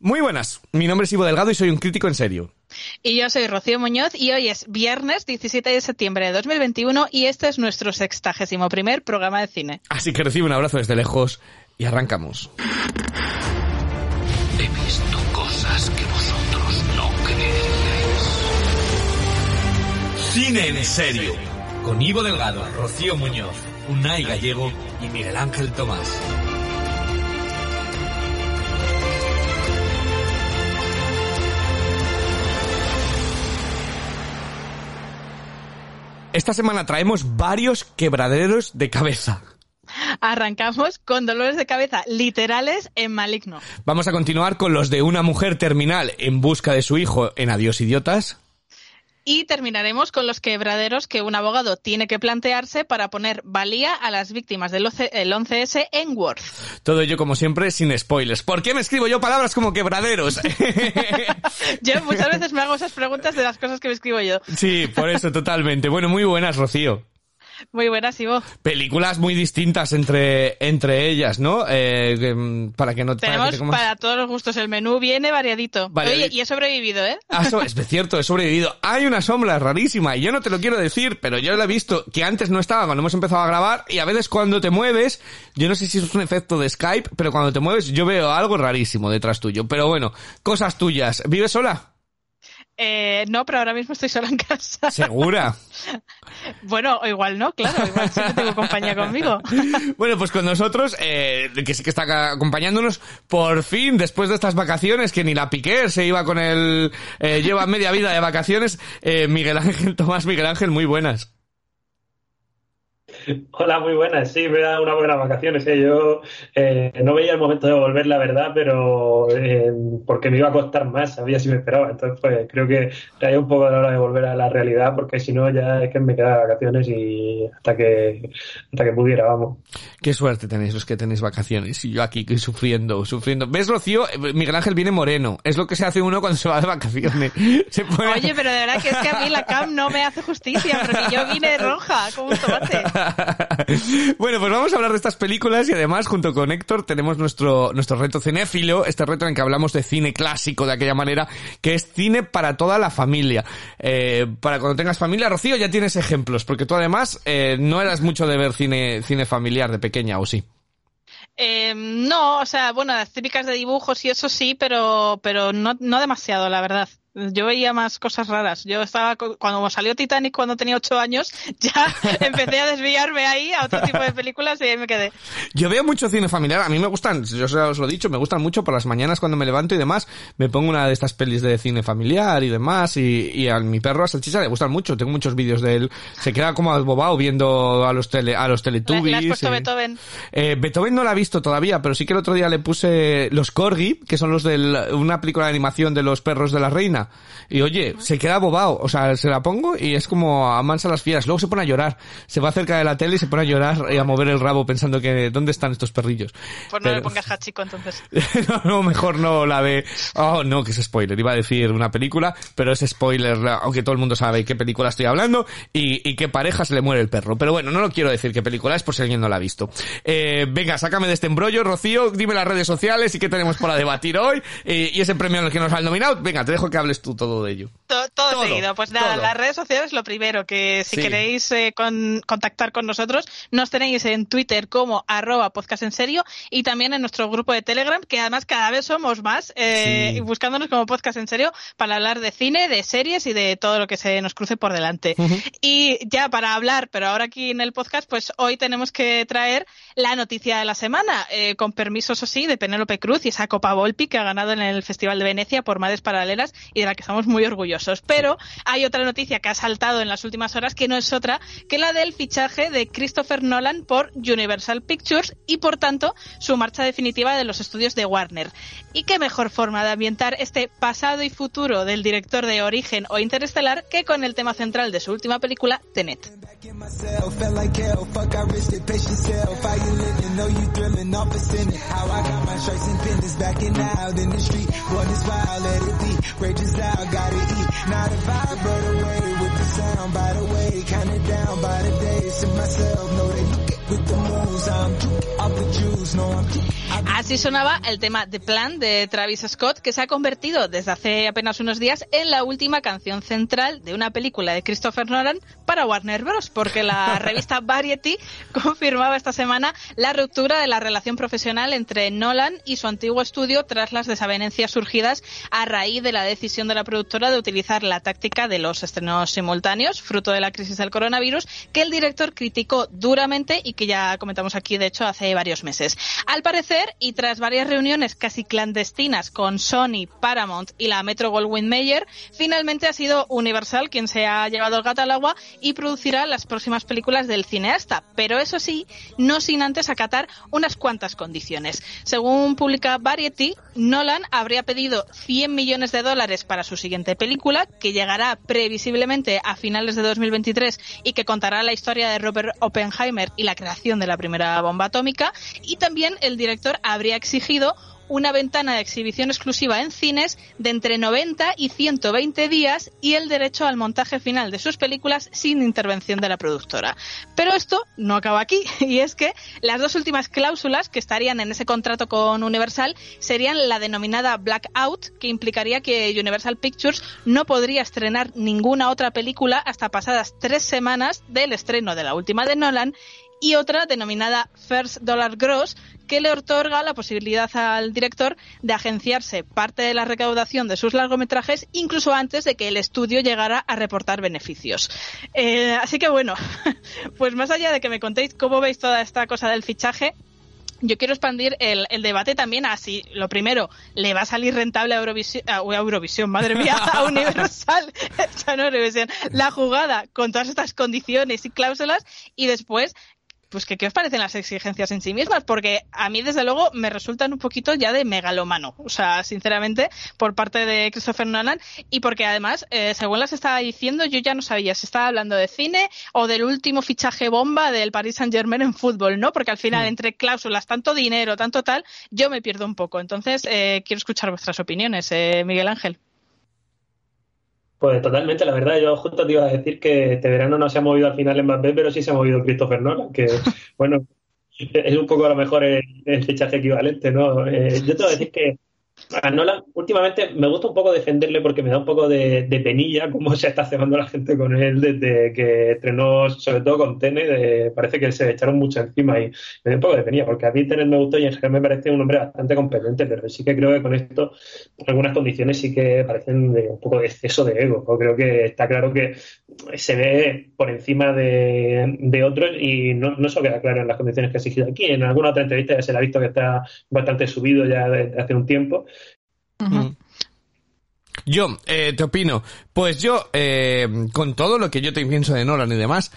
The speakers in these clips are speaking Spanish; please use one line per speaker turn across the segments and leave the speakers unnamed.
Muy buenas, mi nombre es Ivo Delgado y soy un crítico en serio.
Y yo soy Rocío Muñoz y hoy es viernes 17 de septiembre de 2021 y este es nuestro sextagésimo primer programa de cine.
Así que recibe un abrazo desde lejos y arrancamos.
He visto cosas que vosotros no creeríais.
Cine en serio. Con Ivo Delgado, Rocío Muñoz, Unai Gallego y Miguel Ángel Tomás.
Esta semana traemos varios quebraderos de cabeza.
Arrancamos con dolores de cabeza literales en Maligno.
Vamos a continuar con los de una mujer terminal en busca de su hijo en Adiós Idiotas.
Y terminaremos con los quebraderos que un abogado tiene que plantearse para poner valía a las víctimas del 11S en Word.
Todo ello, como siempre, sin spoilers. ¿Por qué me escribo yo palabras como quebraderos?
yo muchas veces me hago esas preguntas de las cosas que me escribo yo.
Sí, por eso, totalmente. Bueno, muy buenas, Rocío.
Muy buenas, Ivo.
Películas muy distintas entre, entre ellas, ¿no? Eh, para que no
Tenemos para, para, todos los gustos. El menú viene variadito. Oye, y he sobrevivido, ¿eh?
Ah, es cierto, he sobrevivido. Hay una sombra rarísima y yo no te lo quiero decir, pero yo la he visto que antes no estaba cuando hemos empezado a grabar y a veces cuando te mueves, yo no sé si es un efecto de Skype, pero cuando te mueves yo veo algo rarísimo detrás tuyo. Pero bueno, cosas tuyas. ¿Vives sola?
Eh, no, pero ahora mismo estoy sola en casa.
¿Segura?
bueno, o igual no, claro, igual sí que tengo compañía conmigo.
bueno, pues con nosotros, eh, que sí que está acompañándonos, por fin, después de estas vacaciones, que ni la Piqué se iba con el... Eh, lleva media vida de vacaciones, eh, Miguel Ángel, Tomás Miguel Ángel, muy buenas.
Hola, muy buenas. Sí, me da unas buenas vacaciones. ¿eh? Yo eh, no veía el momento de volver, la verdad, pero eh, porque me iba a costar más, sabía si me esperaba. Entonces, pues creo que traía un poco la hora de volver a la realidad, porque si no, ya es que me quedaba de vacaciones y hasta que, hasta que pudiera, vamos.
Qué suerte tenéis los que tenéis vacaciones y yo aquí sufriendo, sufriendo. ¿Ves, Rocío? Miguel Ángel viene moreno. Es lo que se hace uno cuando se va de vacaciones.
Oye, pero de verdad que es que a mí la cam no me hace justicia, porque yo vine roja como un tomate.
bueno, pues vamos a hablar de estas películas y además junto con Héctor tenemos nuestro, nuestro reto cinéfilo, este reto en que hablamos de cine clásico de aquella manera, que es cine para toda la familia. Eh, para cuando tengas familia, Rocío, ya tienes ejemplos, porque tú además eh, no eras mucho de ver cine, cine familiar de pequeña, ¿o sí?
Eh, no, o sea, bueno, las típicas de dibujos y eso sí, pero, pero no, no demasiado, la verdad yo veía más cosas raras. Yo estaba, cuando salió Titanic cuando tenía ocho años, ya empecé a desviarme ahí a otro tipo de películas y ahí me quedé.
Yo veo mucho cine familiar, a mí me gustan, yo os lo he dicho, me gustan mucho por las mañanas cuando me levanto y demás, me pongo una de estas pelis de cine familiar y demás y, a mi perro a Salchicha le gustan mucho, tengo muchos vídeos de él, se queda como albobado viendo a los tele, a los teletubbies.
¿Le has puesto Beethoven?
Eh, Beethoven no la ha visto todavía, pero sí que el otro día le puse los Corgi, que son los de una película de animación de los perros de la reina y oye, se queda bobado. O sea, se la pongo y es como amansa las fieras. Luego se pone a llorar. Se va cerca de la tele y se pone a llorar y a mover el rabo pensando que ¿dónde están estos perrillos?
Pues no le pongas Hachiko entonces.
no, no, mejor no la ve. Oh, no, que es spoiler. Iba a decir una película, pero es spoiler, aunque todo el mundo sabe qué película estoy hablando y, y qué pareja se le muere el perro. Pero bueno, no lo quiero decir qué película es por si alguien no la ha visto. Eh, venga, sácame de este embrollo, Rocío, dime las redes sociales y qué tenemos para debatir hoy y, ese premio en el que nos han nominado. Venga, te dejo que hables tú todo de ello.
Todo, seguido. Pues nada, las redes sociales lo primero, que si queréis eh, contactar con nosotros, nos tenéis en Twitter como arroba podcast en serio y también en nuestro grupo de Telegram, que además cada vez somos más, eh, buscándonos como podcast en serio para hablar de cine, de series y de todo lo que se nos cruce por delante. Y ya para hablar, pero ahora aquí en el podcast, pues hoy tenemos que traer la noticia de la semana, eh, con permiso, eso sí, de Penélope Cruz y esa Copa Volpi que ha ganado en el Festival de Venecia por Madres Paralelas y de la que estamos muy orgullosos. Pero hay otra noticia que ha saltado en las últimas horas que no es otra que la del fichaje de Christopher Nolan por Universal Pictures y por tanto su marcha definitiva de los estudios de Warner. ¿Y qué mejor forma de ambientar este pasado y futuro del director de Origen o Interestelar que con el tema central de su última película, Tenet?
style, gotta eat. Not a vibe, but away with the sound. By the way, count it down by the day. To myself, know that
Así sonaba el tema The Plan de Travis Scott, que se ha convertido desde hace apenas unos días en la última canción central de una película de Christopher Nolan para Warner Bros., porque la revista Variety confirmaba esta semana la ruptura de la relación profesional entre Nolan y su antiguo estudio tras las desavenencias surgidas a raíz de la decisión de la productora de utilizar la táctica de los estrenos simultáneos, fruto de la crisis del coronavirus, que el director criticó duramente y que ya comentamos aquí, de hecho, hace varios meses. Al parecer, y tras varias reuniones casi clandestinas con Sony, Paramount y la Metro Goldwyn Mayer, finalmente ha sido Universal quien se ha llevado el gato al agua y producirá las próximas películas del cineasta, pero eso sí, no sin antes acatar unas cuantas condiciones. Según publica Variety, Nolan habría pedido 100 millones de dólares para su siguiente película, que llegará previsiblemente a finales de 2023 y que contará la historia de Robert Oppenheimer y la creación de la primera bomba atómica. Y también el director habría exigido una ventana de exhibición exclusiva en cines de entre 90 y 120 días y el derecho al montaje final de sus películas sin intervención de la productora. Pero esto no acaba aquí, y es que las dos últimas cláusulas que estarían en ese contrato con Universal serían la denominada blackout, que implicaría que Universal Pictures no podría estrenar ninguna otra película hasta pasadas tres semanas del estreno de la última de Nolan, y otra denominada First Dollar Gross, que le otorga la posibilidad al director de agenciarse parte de la recaudación de sus largometrajes incluso antes de que el estudio llegara a reportar beneficios. Eh, así que bueno, pues más allá de que me contéis cómo veis toda esta cosa del fichaje, yo quiero expandir el, debate también a si, lo primero, le va a salir rentable a Eurovisión, a Eurovisión madre mía, a Universal, la jugada con todas estas condiciones y cláusulas, y después, pues que qué os parecen las exigencias en sí mismas, porque a mí desde luego me resultan un poquito ya de megalomano, o sea, sinceramente, por parte de Christopher Nolan, y porque además, eh, según las estaba diciendo, yo ya no sabía si estaba hablando de cine o del último fichaje bomba del Paris Saint Germain en fútbol, ¿no? Porque al final, mm. entre cláusulas, tanto dinero, tanto tal, yo me pierdo un poco. Entonces, eh, quiero escuchar vuestras opiniones, eh, Miguel Ángel.
Pues totalmente, la verdad, yo justo te iba a decir que este verano no se ha movido al final en Mbappé, pero sí se ha movido Christopher Nolan, que bueno, es un poco a lo mejor el, fichaje equivalente, ¿no? Eh, yo te voy a decir que a últimamente me gusta un poco defenderle porque me da un poco de, penilla cómo se está cebando la gente con él desde que estrenó, sobre todo con Tenet, parece que se echaron mucho encima y me da un poco de penilla porque a mí Tenet me gustó y en general me parece un hombre bastante competente, pero sí que creo que con esto algunas condiciones sí que parecen de un poco de exceso de ego. Creo que está claro que se ve por encima de, otros y no, no queda claro en las condiciones que ha exigido aquí. En alguna otra entrevista ya se le ha visto que está bastante subido ya desde hace un tiempo
Mm. Yo, eh, te opino. Pues yo, eh, con todo lo que yo te pienso de Nolan y demás,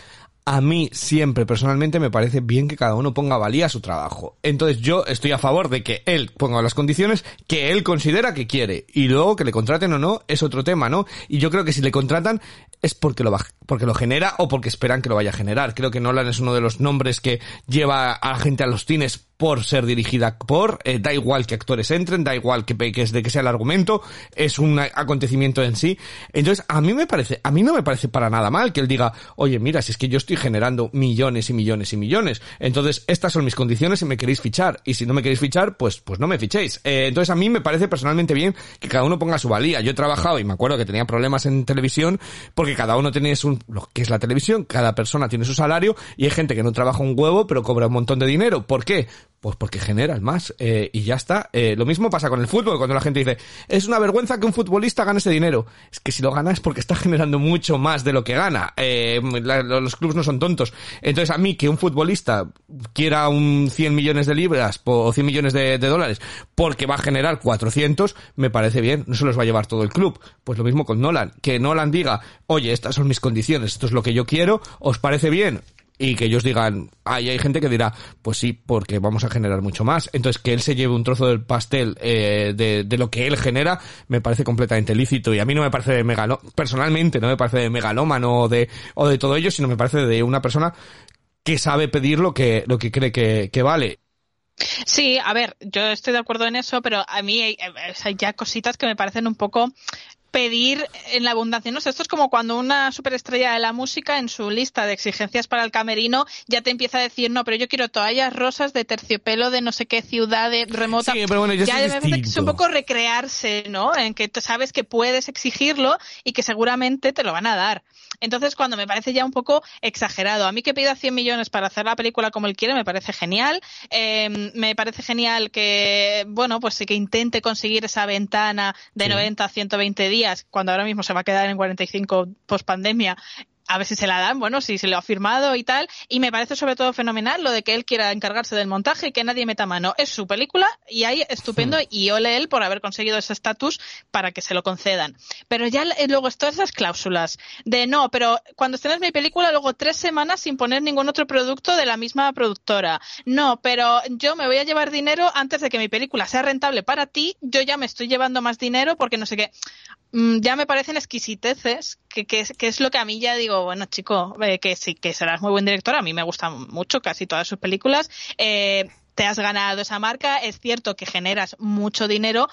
a mí siempre personalmente me parece bien que cada uno ponga valía a su trabajo. Entonces yo estoy a favor de que él ponga las condiciones que él considera que quiere. Y luego que le contraten o no es otro tema, ¿no? Y yo creo que si le contratan es porque lo, va, porque lo genera o porque esperan que lo vaya a generar. Creo que Nolan es uno de los nombres que lleva a la gente a los cines por ser dirigida por, eh, da igual que actores entren, da igual que, que, de que sea el argumento, es un acontecimiento en sí. Entonces, a mí me parece, a mí no me parece para nada mal que él diga, oye, mira, si es que yo estoy generando millones y millones y millones, entonces estas son mis condiciones y me queréis fichar, y si no me queréis fichar, pues, pues no me fichéis. Eh, entonces, a mí me parece personalmente bien que cada uno ponga su valía. Yo he trabajado y me acuerdo que tenía problemas en televisión porque cada uno tenía un, lo que es la televisión, cada persona tiene su salario y hay gente que no trabaja un huevo pero cobra un montón de dinero. ¿Por qué? Pues porque generas más eh, y ya está. Eh, lo mismo pasa con el fútbol, cuando la gente dice, es una vergüenza que un futbolista gane ese dinero. Es que si lo gana es porque está generando mucho más de lo que gana. Eh, los clubes no son tontos. Entonces a mí que un futbolista quiera un 100 millones de libras o 100 millones de, de dólares porque va a generar 400, me parece bien. No se los va a llevar todo el club. Pues lo mismo con Nolan. Que Nolan diga, oye, estas son mis condiciones, esto es lo que yo quiero, ¿os parece bien? Y que ellos digan, hay hay gente que dirá, pues sí, porque vamos a generar mucho más. Entonces, que él se lleve un trozo del pastel eh, de, de, lo que él genera, me parece completamente lícito. Y a mí no me parece de megalo, personalmente, no me parece de megalómano o de, o de todo ello, sino me parece de una persona que sabe pedir lo que, lo que cree que, que vale.
Sí, a ver, yo estoy de acuerdo en eso, pero a mí hay, hay, ya cositas que me parecen un poco pedir en la abundancia. No sé, esto es como cuando una superestrella de la música en su lista de exigencias para el camerino ya te empieza a decir, no, pero yo quiero toallas rosas de terciopelo de no sé qué ciudad de remota.
Sí, pero bueno, ya es,
es un poco recrearse, ¿no? En que tú sabes que puedes exigirlo y que seguramente te lo van a dar. Entonces, cuando me parece ya un poco exagerado, a mí que pida 100 millones para hacer la película como él quiere, me parece genial. Eh, me parece genial que, bueno, pues sí que intente conseguir esa ventana de sí. 90 a 120 días cuando ahora mismo se va a quedar en 45 post pandemia, a ver si se la dan, bueno, si se lo ha firmado y tal. Y me parece sobre todo fenomenal lo de que él quiera encargarse del montaje y que nadie meta mano. Es su película y ahí estupendo sí. y ole él por haber conseguido ese estatus para que se lo concedan. Pero ya eh, luego todas esas cláusulas de no, pero cuando estrenes mi película luego tres semanas sin poner ningún otro producto de la misma productora. No, pero yo me voy a llevar dinero antes de que mi película sea rentable para ti. Yo ya me estoy llevando más dinero porque no sé qué ya me parecen exquisiteces, que, que, que, es lo que a mí ya digo, bueno, chico, eh, que sí, que serás muy buen director, a mí me gustan mucho casi todas sus películas. Eh, te has ganado esa marca, es cierto que generas mucho dinero,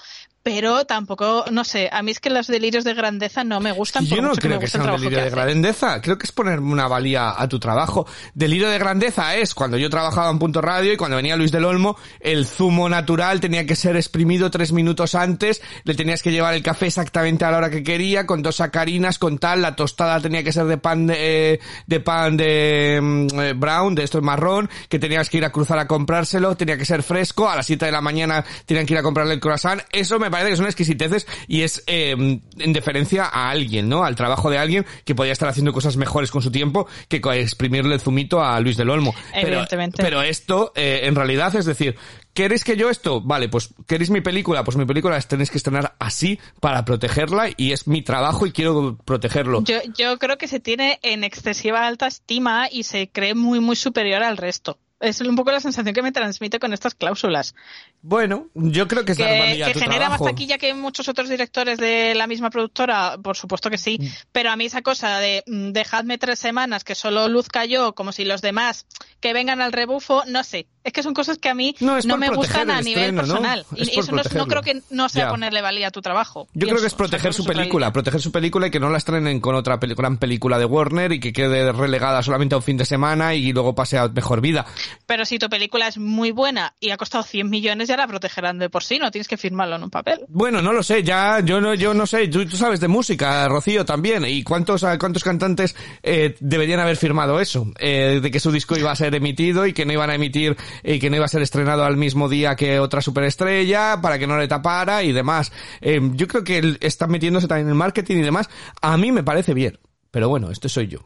pero tampoco, no sé, a mí es que los delirios de grandeza no me gustan.
Yo no
mucho
creo
que,
que sea un delirio de grandeza, creo que es ponerme una valía a tu trabajo. Delirio de grandeza es cuando yo trabajaba en Punto Radio y cuando venía Luis del Olmo, el zumo natural tenía que ser exprimido tres minutos antes, le tenías que llevar el café exactamente a la hora que quería, con dos sacarinas, con tal, la tostada tenía que ser de pan de, eh, de pan de eh, brown, de esto es marrón, que tenías que ir a cruzar a comprárselo, tenía que ser fresco, a las 7 de la mañana tenían que ir a comprarle el croissant, eso me parece que son exquisiteces y es eh, en deferencia a alguien, ¿no? Al trabajo de alguien que podría estar haciendo cosas mejores con su tiempo que exprimirle el zumito a Luis del Olmo.
Evidentemente.
Pero, pero esto, eh, en realidad, es decir, ¿Queréis que yo esto? Vale, pues ¿queréis mi película? Pues mi película la tenéis que estrenar así para protegerla y es mi trabajo y quiero protegerlo.
Yo, yo creo que se tiene en excesiva alta estima y se cree muy, muy superior al resto es un poco la sensación que me transmite con estas cláusulas.
Bueno, yo creo que es
que,
que
genera
trabajo.
más taquilla que muchos otros directores de la misma productora, por supuesto que sí, mm. pero a mí esa cosa de mm, dejadme tres semanas que solo luzca yo, como si los demás que vengan al rebufo, no sé, es que son cosas que a mí
no,
no me gustan a nivel
estreno,
personal.
¿no?
Y eso no, no, creo que no sea ya. ponerle valía a tu trabajo.
Yo pienso. creo que es proteger o sea, su película, proteger su película y que no la estrenen con otra gran película de Warner y que quede relegada solamente a un fin de semana y luego pase a mejor vida.
Pero si tu película es muy buena y ha costado 100 millones, ya la protegerán de por sí, no tienes que firmarlo en un papel.
Bueno, no lo sé, ya yo no, yo no sé, tú, tú sabes de música, Rocío también, y cuántos, cuántos cantantes eh, deberían haber firmado eso, eh, de que su disco iba a ser emitido y que no iban a emitir y que no iba a ser estrenado al mismo día que otra superestrella para que no le tapara y demás. Eh, yo creo que él está metiéndose también en el marketing y demás. A mí me parece bien. Pero bueno, esto soy yo.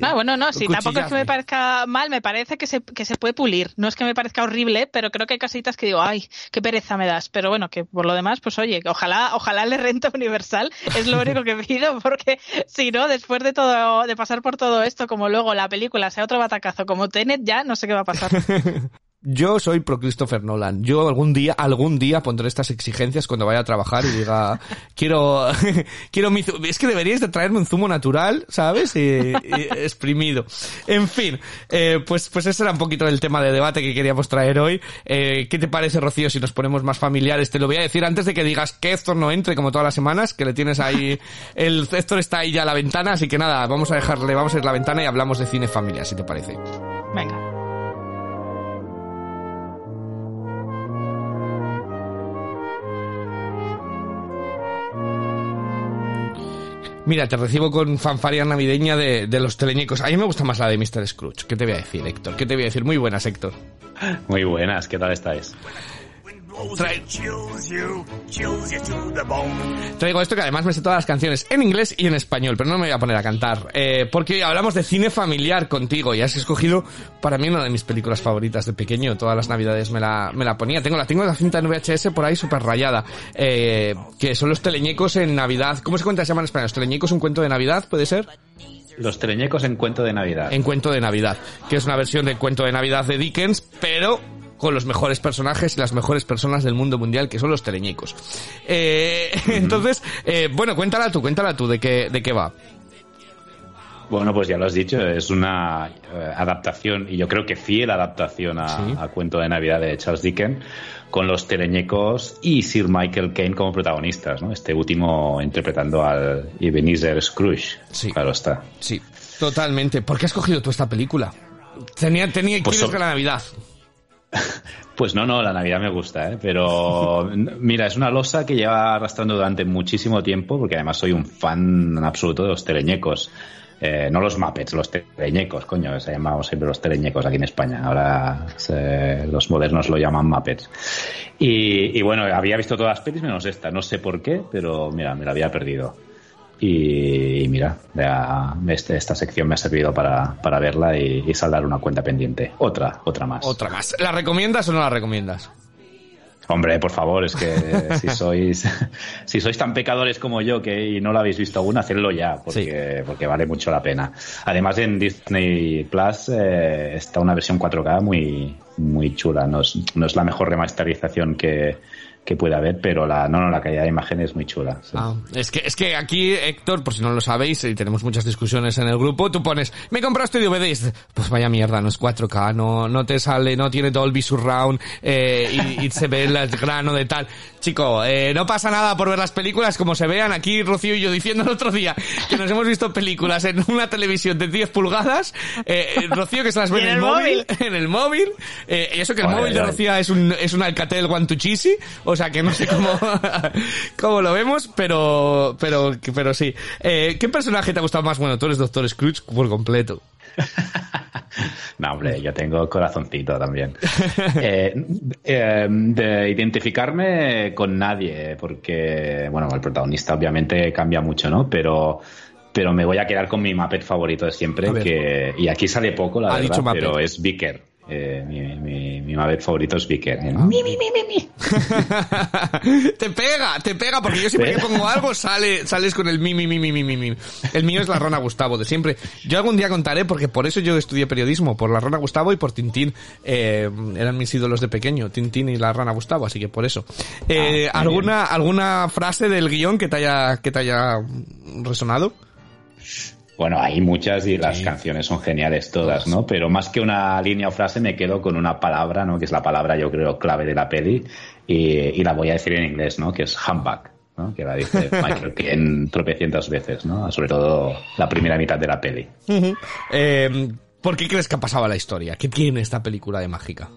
No, bueno, no, sí, tampoco es que me parezca mal, me parece que se, que se puede pulir. No es que me parezca horrible, pero creo que hay casitas que digo, ay, qué pereza me das. Pero bueno, que por lo demás, pues oye, ojalá, ojalá le renta Universal, es lo único que pido, porque si no, después de todo, de pasar por todo esto, como luego la película sea otro batacazo como Tenet, ya no sé qué va a pasar.
Yo soy pro Christopher Nolan. Yo algún día, algún día pondré estas exigencias cuando vaya a trabajar y diga, quiero, quiero mi, es que deberíais de traerme un zumo natural, ¿sabes? Y, y exprimido. En fin, eh, pues, pues ese era un poquito el tema de debate que queríamos traer hoy. Eh, ¿Qué te parece, Rocío, si nos ponemos más familiares? Te lo voy a decir antes de que digas que Héctor no entre como todas las semanas, que le tienes ahí, el Héctor está ahí ya a la ventana, así que nada, vamos a dejarle, vamos a ir a la ventana y hablamos de cine familiar, si te parece.
Venga.
Mira, te recibo con fanfaria navideña de, de, los teleñecos. A mí me gusta más la de Mr. Scrooge. ¿Qué te voy a decir, Héctor? ¿Qué te voy a decir? Muy buenas, Héctor.
Muy buenas, ¿qué tal estáis?
Traigo esto que además me sé todas las canciones en inglés y en español, pero no me voy a poner a cantar. Eh, porque hablamos de cine familiar contigo y has escogido para mí una de mis películas favoritas de pequeño. Todas las navidades me la, me la ponía. Tengo la tengo la cinta en VHS por ahí súper rayada. Eh, que son los teleñecos en Navidad. ¿Cómo se cuenta? Se llaman en español. ¿Los teleñecos un cuento de Navidad? ¿Puede ser?
Los teleñecos en cuento de Navidad.
En cuento de Navidad. Que es una versión del cuento de Navidad de Dickens, pero con los mejores personajes y las mejores personas del mundo mundial, que son los teleñecos. Eh, entonces, eh, bueno, cuéntala tú, cuéntala tú de qué, de qué va.
Bueno, pues ya lo has dicho, es una eh, adaptación, y yo creo que fiel adaptación a, Cuento de Navidad de Charles Dickens, con los teleñecos y Sir Michael Caine como protagonistas, ¿no? Este último interpretando al Ebenezer Scrooge. Sí. Claro está.
Sí, totalmente. ¿Por qué has cogido tú esta película? Tenía, tenía, pues que la Navidad.
Pues no, no, la Navidad me gusta, ¿eh? pero mira, es una losa que lleva arrastrando durante muchísimo tiempo, porque además soy un fan absoluto de los teleñecos. Eh, no los Muppets, los teleñecos, coño, se llamado siempre los teleñecos aquí en España. Ahora los modernos lo llaman Muppets. Y, y, bueno, había visto todas las pelis menos esta, no sé por qué, pero mira, me la había perdido. Y, mira, este, esta sección me ha servido para, verla y, saldar una cuenta pendiente. Otra, otra más.
Otra más. ¿La recomiendas o no la recomiendas?
Hombre, por favor, es que si sois si sois tan pecadores como yo que y no lo habéis visto aún, hacedlo ya, porque, porque vale mucho la pena. Además, en Disney Plus eh, está una versión 4K muy, muy chula. No es, no es la mejor remasterización que, que puede haber, pero la, no, no, la calidad de imagen es muy chula.
Ah, es que, es que aquí, Héctor, por si no lo sabéis, y tenemos muchas discusiones en el grupo, tú pones, me compraste DVD, pues vaya mierda, no es 4K, no, no te sale, no tiene Dolby Surround, eh, y, se ve el grano de tal. Chico, eh, no pasa nada por ver las películas como se vean. Aquí Rocío y yo diciendo el otro día que nos hemos visto películas en una televisión de 10 pulgadas, eh, Rocío que se las ve en, el móvil, en el móvil, eh, y eso que el móvil de Rocío es un, es un Alcatel One o sea que no sé cómo, cómo lo vemos, pero, pero, pero sí. Eh, ¿Qué personaje te ha gustado más? Bueno, tú eres Doctor Scrooge por completo.
no, hombre, yo tengo corazoncito también. Eh, eh, de identificarme con nadie, porque, bueno, el protagonista obviamente cambia mucho, ¿no? Pero pero me voy a quedar con mi Muppet favorito de siempre, que, y aquí sale poco, la verdad, pero es Vicker. Eh, mi, mi, mi favorito es Vicker. Ah. Mi, mi, mi, mi,
te pega, te pega, porque yo siempre que pongo algo sale, sales con el mi, mi, mi, mi, mi, mi. El mío es la Rana Gustavo, de siempre. Yo algún día contaré, porque por eso yo estudié periodismo, por la Rana Gustavo y por Tintín. Eh, eran mis ídolos de pequeño, Tintín y la Rana Gustavo, así que por eso. Eh, ah, ¿alguna, ¿Alguna frase del guion que te haya, que te haya resonado?
Bueno, hay muchas y las canciones son geniales todas, ¿no? Pero más que una línea o frase me quedo con una palabra, ¿no? Que es la palabra, yo creo, clave de la peli y, la voy a decir en inglés, ¿no? Que es humbug, ¿no? Que la dice Michael Caine tropecientas veces, ¿no? Sobre todo la primera mitad de la peli.
Eh, ¿Por qué crees que ha pasado la historia? ¿Qué tiene esta película de mágica?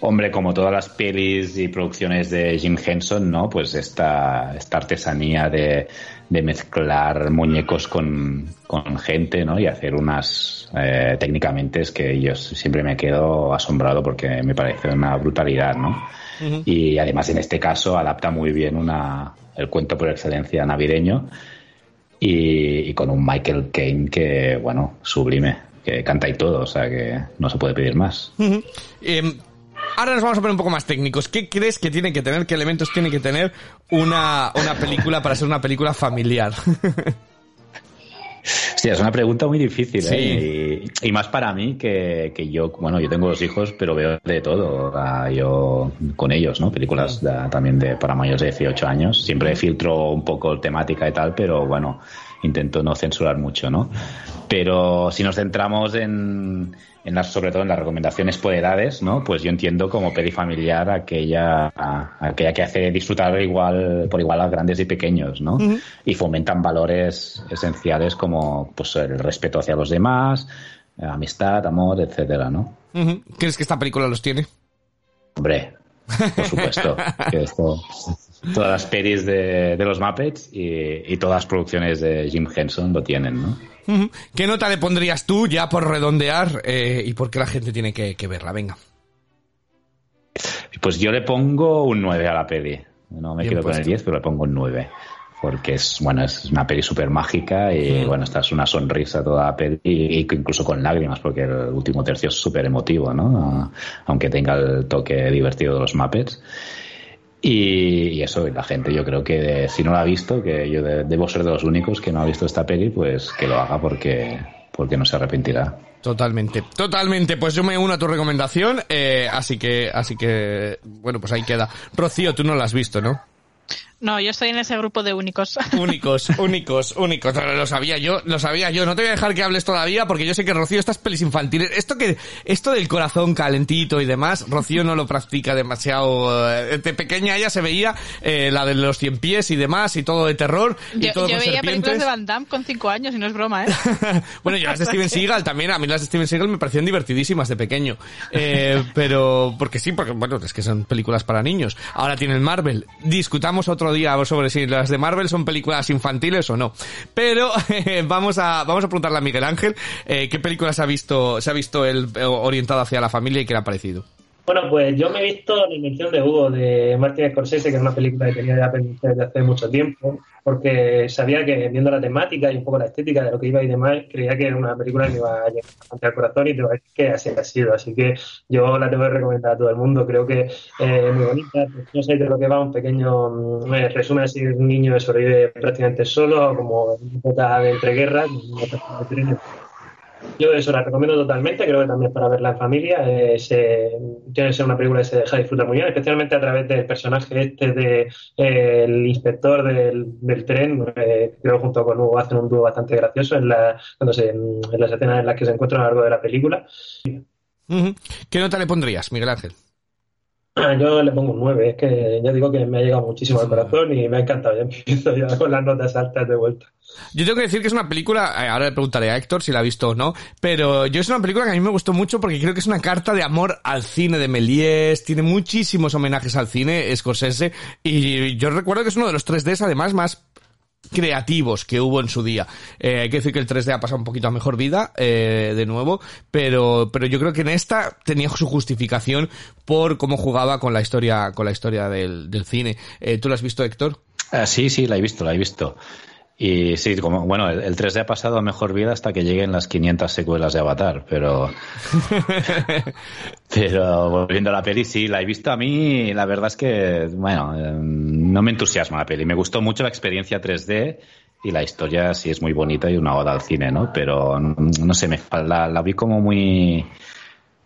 Hombre, como todas las pelis y producciones de Jim Henson, ¿no? Pues esta, esta artesanía de, de mezclar muñecos con, con, gente, ¿no? Y hacer unas eh, técnicamente es que yo siempre me quedo asombrado porque me parece una brutalidad, ¿no? Y además en este caso adapta muy bien una, el cuento por excelencia navideño y, con un Michael Caine que, bueno, sublime, que canta y todo, o sea que no se puede pedir más.
Ahora nos vamos a poner un poco más técnicos. ¿Qué crees que tiene que tener, qué elementos tiene que tener una, una película para ser una película familiar?
Sí, es una pregunta muy difícil, ¿eh? y, más para mí que, que, yo, bueno, yo tengo dos hijos, pero veo de todo, yo con ellos, ¿no? Películas también de para mayores de 18 años. Siempre filtro un poco temática y tal, pero bueno, intento no censurar mucho, ¿no? Pero si nos centramos en, en las, sobre todo en las recomendaciones por edades, ¿no? Pues yo entiendo como peli familiar aquella, aquella que hace disfrutar igual, por igual a grandes y pequeños, ¿no? Y fomentan valores esenciales como pues el respeto hacia los demás, amistad, amor, etcétera, ¿no?
¿Crees que esta película los tiene?
Hombre, por supuesto. que esto, todas las pelis de, de los Muppets y, y, todas las producciones de Jim Henson lo tienen, ¿no?
¿Qué nota le pondrías tú ya por redondear eh, y por qué la gente tiene que, verla? Venga.
Pues yo le pongo un 9 a la peli. No me quedo con el 10, pero le pongo un 9 porque es bueno es una peli súper mágica y bueno esta es una sonrisa toda la peli y, incluso con lágrimas porque el último tercio es súper emotivo no aunque tenga el toque divertido de los Muppets y, eso la gente yo creo que si no la ha visto que yo debo ser de los únicos que no ha visto esta peli pues que lo haga porque porque no se arrepentirá
Totalmente, totalmente. Pues yo me uno a tu recomendación, eh, así que, así que, bueno, pues ahí queda. Rocío, tú no la has visto, ¿no?
No, yo estoy en ese grupo de únicos.
Únicos, únicos, únicos. Lo sabía yo, lo sabía yo. No te voy a dejar que hables todavía porque yo sé que Rocío estas pelis infantiles, esto que, esto del corazón calentito y demás, Rocío no lo practica demasiado. Eh, de pequeña ella se veía eh, la de los cien pies y demás y todo de terror y
yo,
todo
yo veía películas de Van Damme con cinco años y no es broma, ¿eh?
bueno, yo las de Steven Seagal también, a mí las de Steven Seagal me parecían divertidísimas de pequeño. Eh, pero, porque sí, porque bueno, es que son películas para niños. Ahora tienen Marvel. Discutamos otro día sobre si las de Marvel son películas infantiles o no. Pero vamos a vamos a preguntarle a Miguel Ángel eh, qué películas ha visto se ha visto él eh, orientado hacia la familia y qué le ha parecido.
Bueno, pues yo me he visto La Invención de Hugo de Martin Scorsese, que es una película que tenía ya pendiente desde hace mucho tiempo, porque sabía que viendo la temática y un poco la estética de lo que iba y demás, creía que era una película que iba a llegar bastante al corazón y te que así ha sido. Así que yo la tengo que recomendar a todo el mundo. Creo que es muy bonita. No sé de lo que va, un pequeño mm, resumen así un niño que sobrevive prácticamente solo, como entre guerras, yo eso la recomiendo totalmente, creo que también para verla en familia. Eh, tiene que ser una película que se deja disfrutar muy bien, especialmente a través del personaje este del de, el inspector del, tren. Eh, creo junto con Hugo hacen un dúo bastante gracioso en, la, cuando se, en las escenas en las que se encuentran a lo largo de la película.
¿Qué nota le pondrías, Miguel Ángel?
Ah, yo le pongo un 9, es que ya digo que me ha llegado muchísimo al corazón y me ha encantado. Ya empiezo ya con las notas altas de vuelta.
Yo tengo que decir que es una película, eh, ahora le preguntaré a Héctor si la ha visto o no, pero yo es una película que a mí me gustó mucho porque creo que es una carta de amor al cine de Méliès, tiene muchísimos homenajes al cine Scorsese y yo recuerdo que es uno de los 3Ds además más creativos que hubo en su día. Eh, hay que decir que el 3D ha pasado un poquito a mejor vida, eh, de nuevo, pero, pero yo creo que en esta tenía su justificación por cómo jugaba con la historia, con la historia del, cine. ¿Tú lo has visto, Héctor?
Ah, sí, sí, la he visto, la he visto. Y sí, como, bueno, el, 3D ha pasado a mejor vida hasta que lleguen las 500 secuelas de Avatar, pero. pero volviendo a la peli, sí, la he visto a mí. La verdad es que, bueno, eh, no me entusiasma la peli. Me gustó mucho la experiencia 3D y la historia sí es muy bonita y una oda al cine, ¿no? Pero no sé, me, la, la vi como muy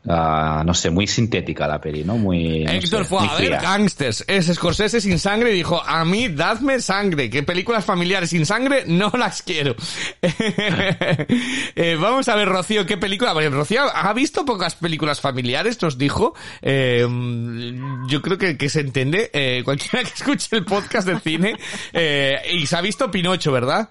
Uh, no sé, muy sintética la peli, ¿no? Muy.
Héctor fue a ver Gangsters. Es Scorsese sin sangre y dijo: A mí, dadme sangre. Que películas familiares sin sangre no las quiero. eh, vamos a ver, Rocío, ¿qué película? Rocío ha visto pocas películas familiares, nos dijo. Eh, yo creo que, que se entiende. Eh, cualquiera que escuche el podcast de cine. Y se ha visto Pinocho, ¿verdad?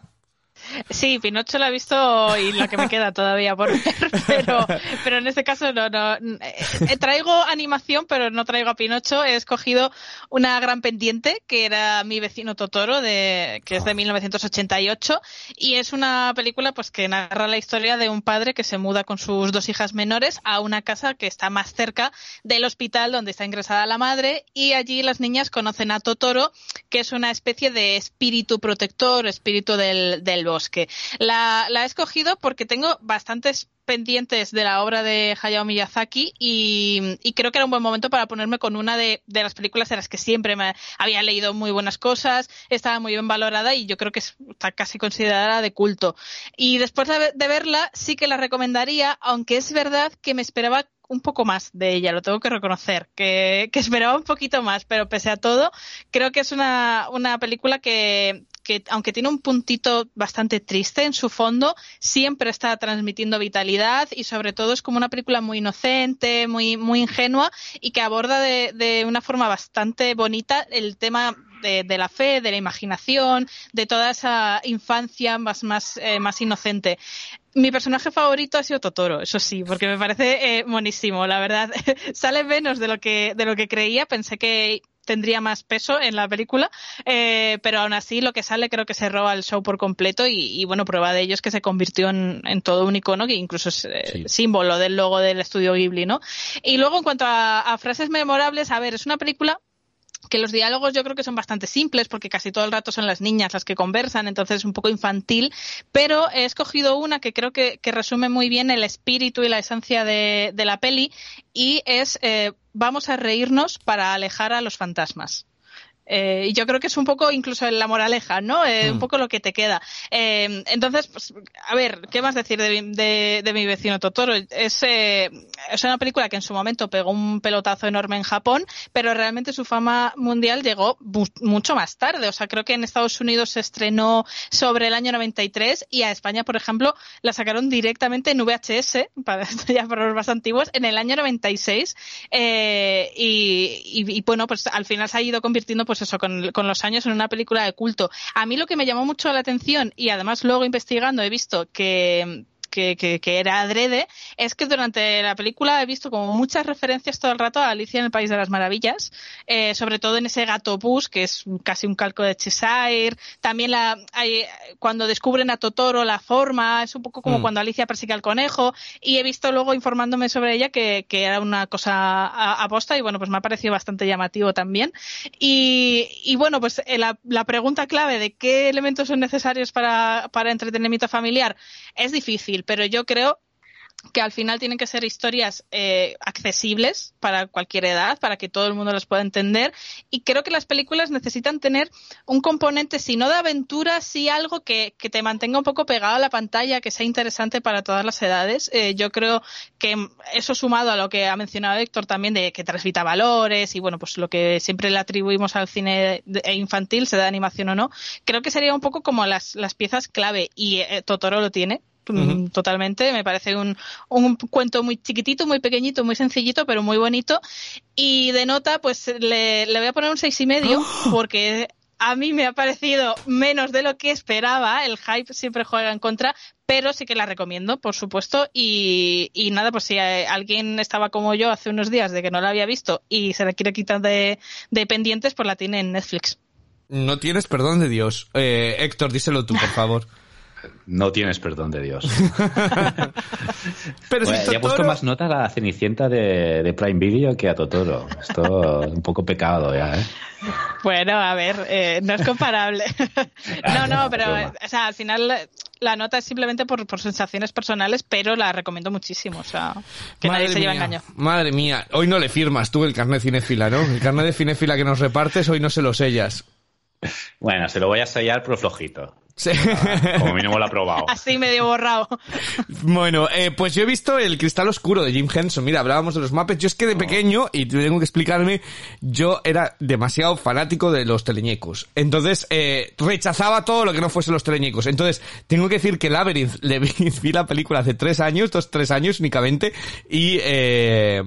Sí, Pinocho la he visto y la que me queda todavía por ver, pero, pero en este caso no, no. Eh, traigo animación, pero no traigo a Pinocho. He escogido una gran pendiente que era Mi vecino Totoro, de, que es de 1988 y es una película pues que narra la historia de un padre que se muda con sus dos hijas menores a una casa que está más cerca del hospital donde está ingresada la madre y allí las niñas conocen a Totoro, que es una especie de espíritu protector, espíritu del, del bosque. La, la he escogido porque tengo bastantes pendientes de la obra de Hayao Miyazaki y, creo que era un buen momento para ponerme con una de, las películas de las que siempre me había leído muy buenas cosas, estaba muy bien valorada y yo creo que está casi considerada de culto. Y después de, de verla sí que la recomendaría, aunque es verdad que me esperaba un poco más de ella, lo tengo que reconocer, que, que, esperaba un poquito más, pero pese a todo, creo que es una, una película que, que aunque tiene un puntito bastante triste en su fondo, siempre está transmitiendo vitalidad y sobre todo es como una película muy inocente, muy, muy ingenua y que aborda de, de una forma bastante bonita el tema de, la fe, de la imaginación, de toda esa infancia más, más, eh, más inocente. Mi personaje favorito ha sido Totoro, eso sí, porque me parece eh, la verdad. Sale menos de lo que de lo que creía. Pensé que tendría más peso en la película, eh, pero aún así lo que sale creo que se roba el show por completo y, bueno, prueba de ello es que se convirtió en, todo un icono que incluso es eh, símbolo del logo del estudio Ghibli, ¿no? Y luego en cuanto a frases memorables, a ver, es una película que los diálogos yo creo que son bastante simples porque casi todo el rato son las niñas las que conversan, entonces es un poco infantil, pero he escogido una que creo que, resume muy bien el espíritu y la esencia de, la peli y es eh, vamos a reírnos para alejar a los fantasmas. Eh, y yo creo que es un poco incluso la moraleja, ¿no? Eh, Un mm. poco lo que te queda. Eh, entonces, pues, a ver, ¿qué más decir de, de, mi vecino Totoro? Es, eh, es una película que en su momento pegó un pelotazo enorme en Japón, pero realmente su fama mundial llegó mucho más tarde. O sea, creo que en Estados Unidos se estrenó sobre el año 93 y a España, por ejemplo, la sacaron directamente en VHS, para ya por los más antiguos, en el año 96. Eh, y, y, y, bueno, pues al final se ha ido convirtiendo pues eso, con, los años en una película de culto. A mí lo que me llamó mucho la atención y además luego investigando he visto que que, que, era adrede, es que durante la película he visto como muchas referencias todo el rato a Alicia en el País de las Maravillas, eh, sobre todo en ese gato bus, que es casi un calco de Cheshire. También la, hay, cuando descubren a Totoro la forma, es un poco como mm. cuando Alicia persigue al conejo. Y he visto luego informándome sobre ella que, que era una cosa aposta y bueno, pues me ha parecido bastante llamativo también. Y, y bueno, pues eh, la, la pregunta clave de qué elementos son necesarios para, para entretenimiento familiar es difícil pero yo creo que al final tienen que ser historias eh, accesibles para cualquier edad, para que todo el mundo las pueda entender. Y creo que las películas necesitan tener un componente, si no de aventura, sí algo que, que te mantenga un poco pegado a la pantalla, que sea interesante para todas las edades. Eh, yo creo que eso sumado a lo que ha mencionado Héctor también, de que transmita valores y bueno, pues lo que siempre le atribuimos al cine infantil, sea de animación o no, creo que sería un poco como las, las piezas clave y eh, Totoro lo tiene totalmente. Me parece un, un cuento muy chiquitito, muy pequeñito, muy sencillito, pero muy bonito. Y de nota, pues le, le voy a poner un seis y medio, porque a mí me ha parecido menos de lo que esperaba. El hype siempre juega en contra, pero sí que la recomiendo, por supuesto. Y, y nada, pues si alguien estaba como yo hace unos días de que no la había visto y se la quiere quitar de, de pendientes, pues la tiene en Netflix.
No tienes perdón de Dios. Eh, Héctor, díselo tú, por favor.
No tienes perdón de Dios. Pero si he puesto más nota a la Cenicienta de, Prime Video que a Totoro. Esto un poco pecado ya, ¿eh?
Bueno, a ver, eh, no es comparable. no, no, pero o sea, al final la nota es simplemente por, sensaciones personales, pero la recomiendo muchísimo. O sea, que nadie se lleva engaño.
Madre mía, hoy no le firmas tú el carnet de cinefila, ¿no? El carnet de cinefila que nos repartes, hoy no se lo sellas.
Bueno, se lo voy a sellar, pero flojito. Ah, como mínimo lo ha probado.
Así medio borrado.
Bueno, eh, pues yo he visto El Cristal Oscuro de Jim Henson. Mira, hablábamos de los Muppets. Yo es que de oh. pequeño, y tengo que explicarme, yo era demasiado fanático de los teleñecos. Entonces, eh, rechazaba todo lo que no fuese los teleñecos. Entonces, tengo que decir que Labyrinth le vi, la película hace tres años, dos, tres años únicamente, y, eh,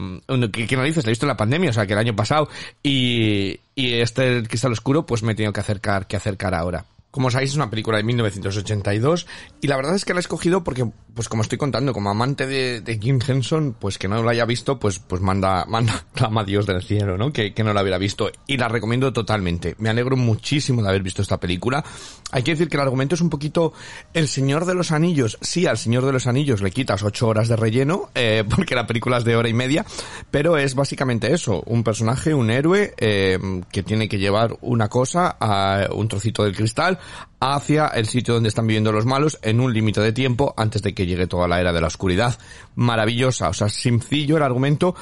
¿qué, narices? La he visto en la pandemia, o sea, que el año pasado, y, y este El Cristal Oscuro, pues me he tenido que acercar, que acercar ahora. Como sabéis, es una película de 1982 y la verdad es que la he escogido porque, pues como estoy contando, como amante de, de Jim Henson, pues que no la haya visto, pues, pues manda, manda, clama a Dios del cielo, ¿no? Que, que no la hubiera visto. Y la recomiendo totalmente. Me alegro muchísimo de haber visto esta película. Hay que decir que el argumento es un poquito El Señor de los Anillos. Sí, al Señor de los Anillos le quitas ocho horas de relleno, eh, porque la película es de hora y media, pero es básicamente eso. Un personaje, un héroe, eh, que tiene que llevar una cosa a un trocito del cristal hacia el sitio donde están viviendo los malos en un límite de tiempo antes de que llegue toda la era de la oscuridad. Maravillosa, o sea, sencillo el argumento,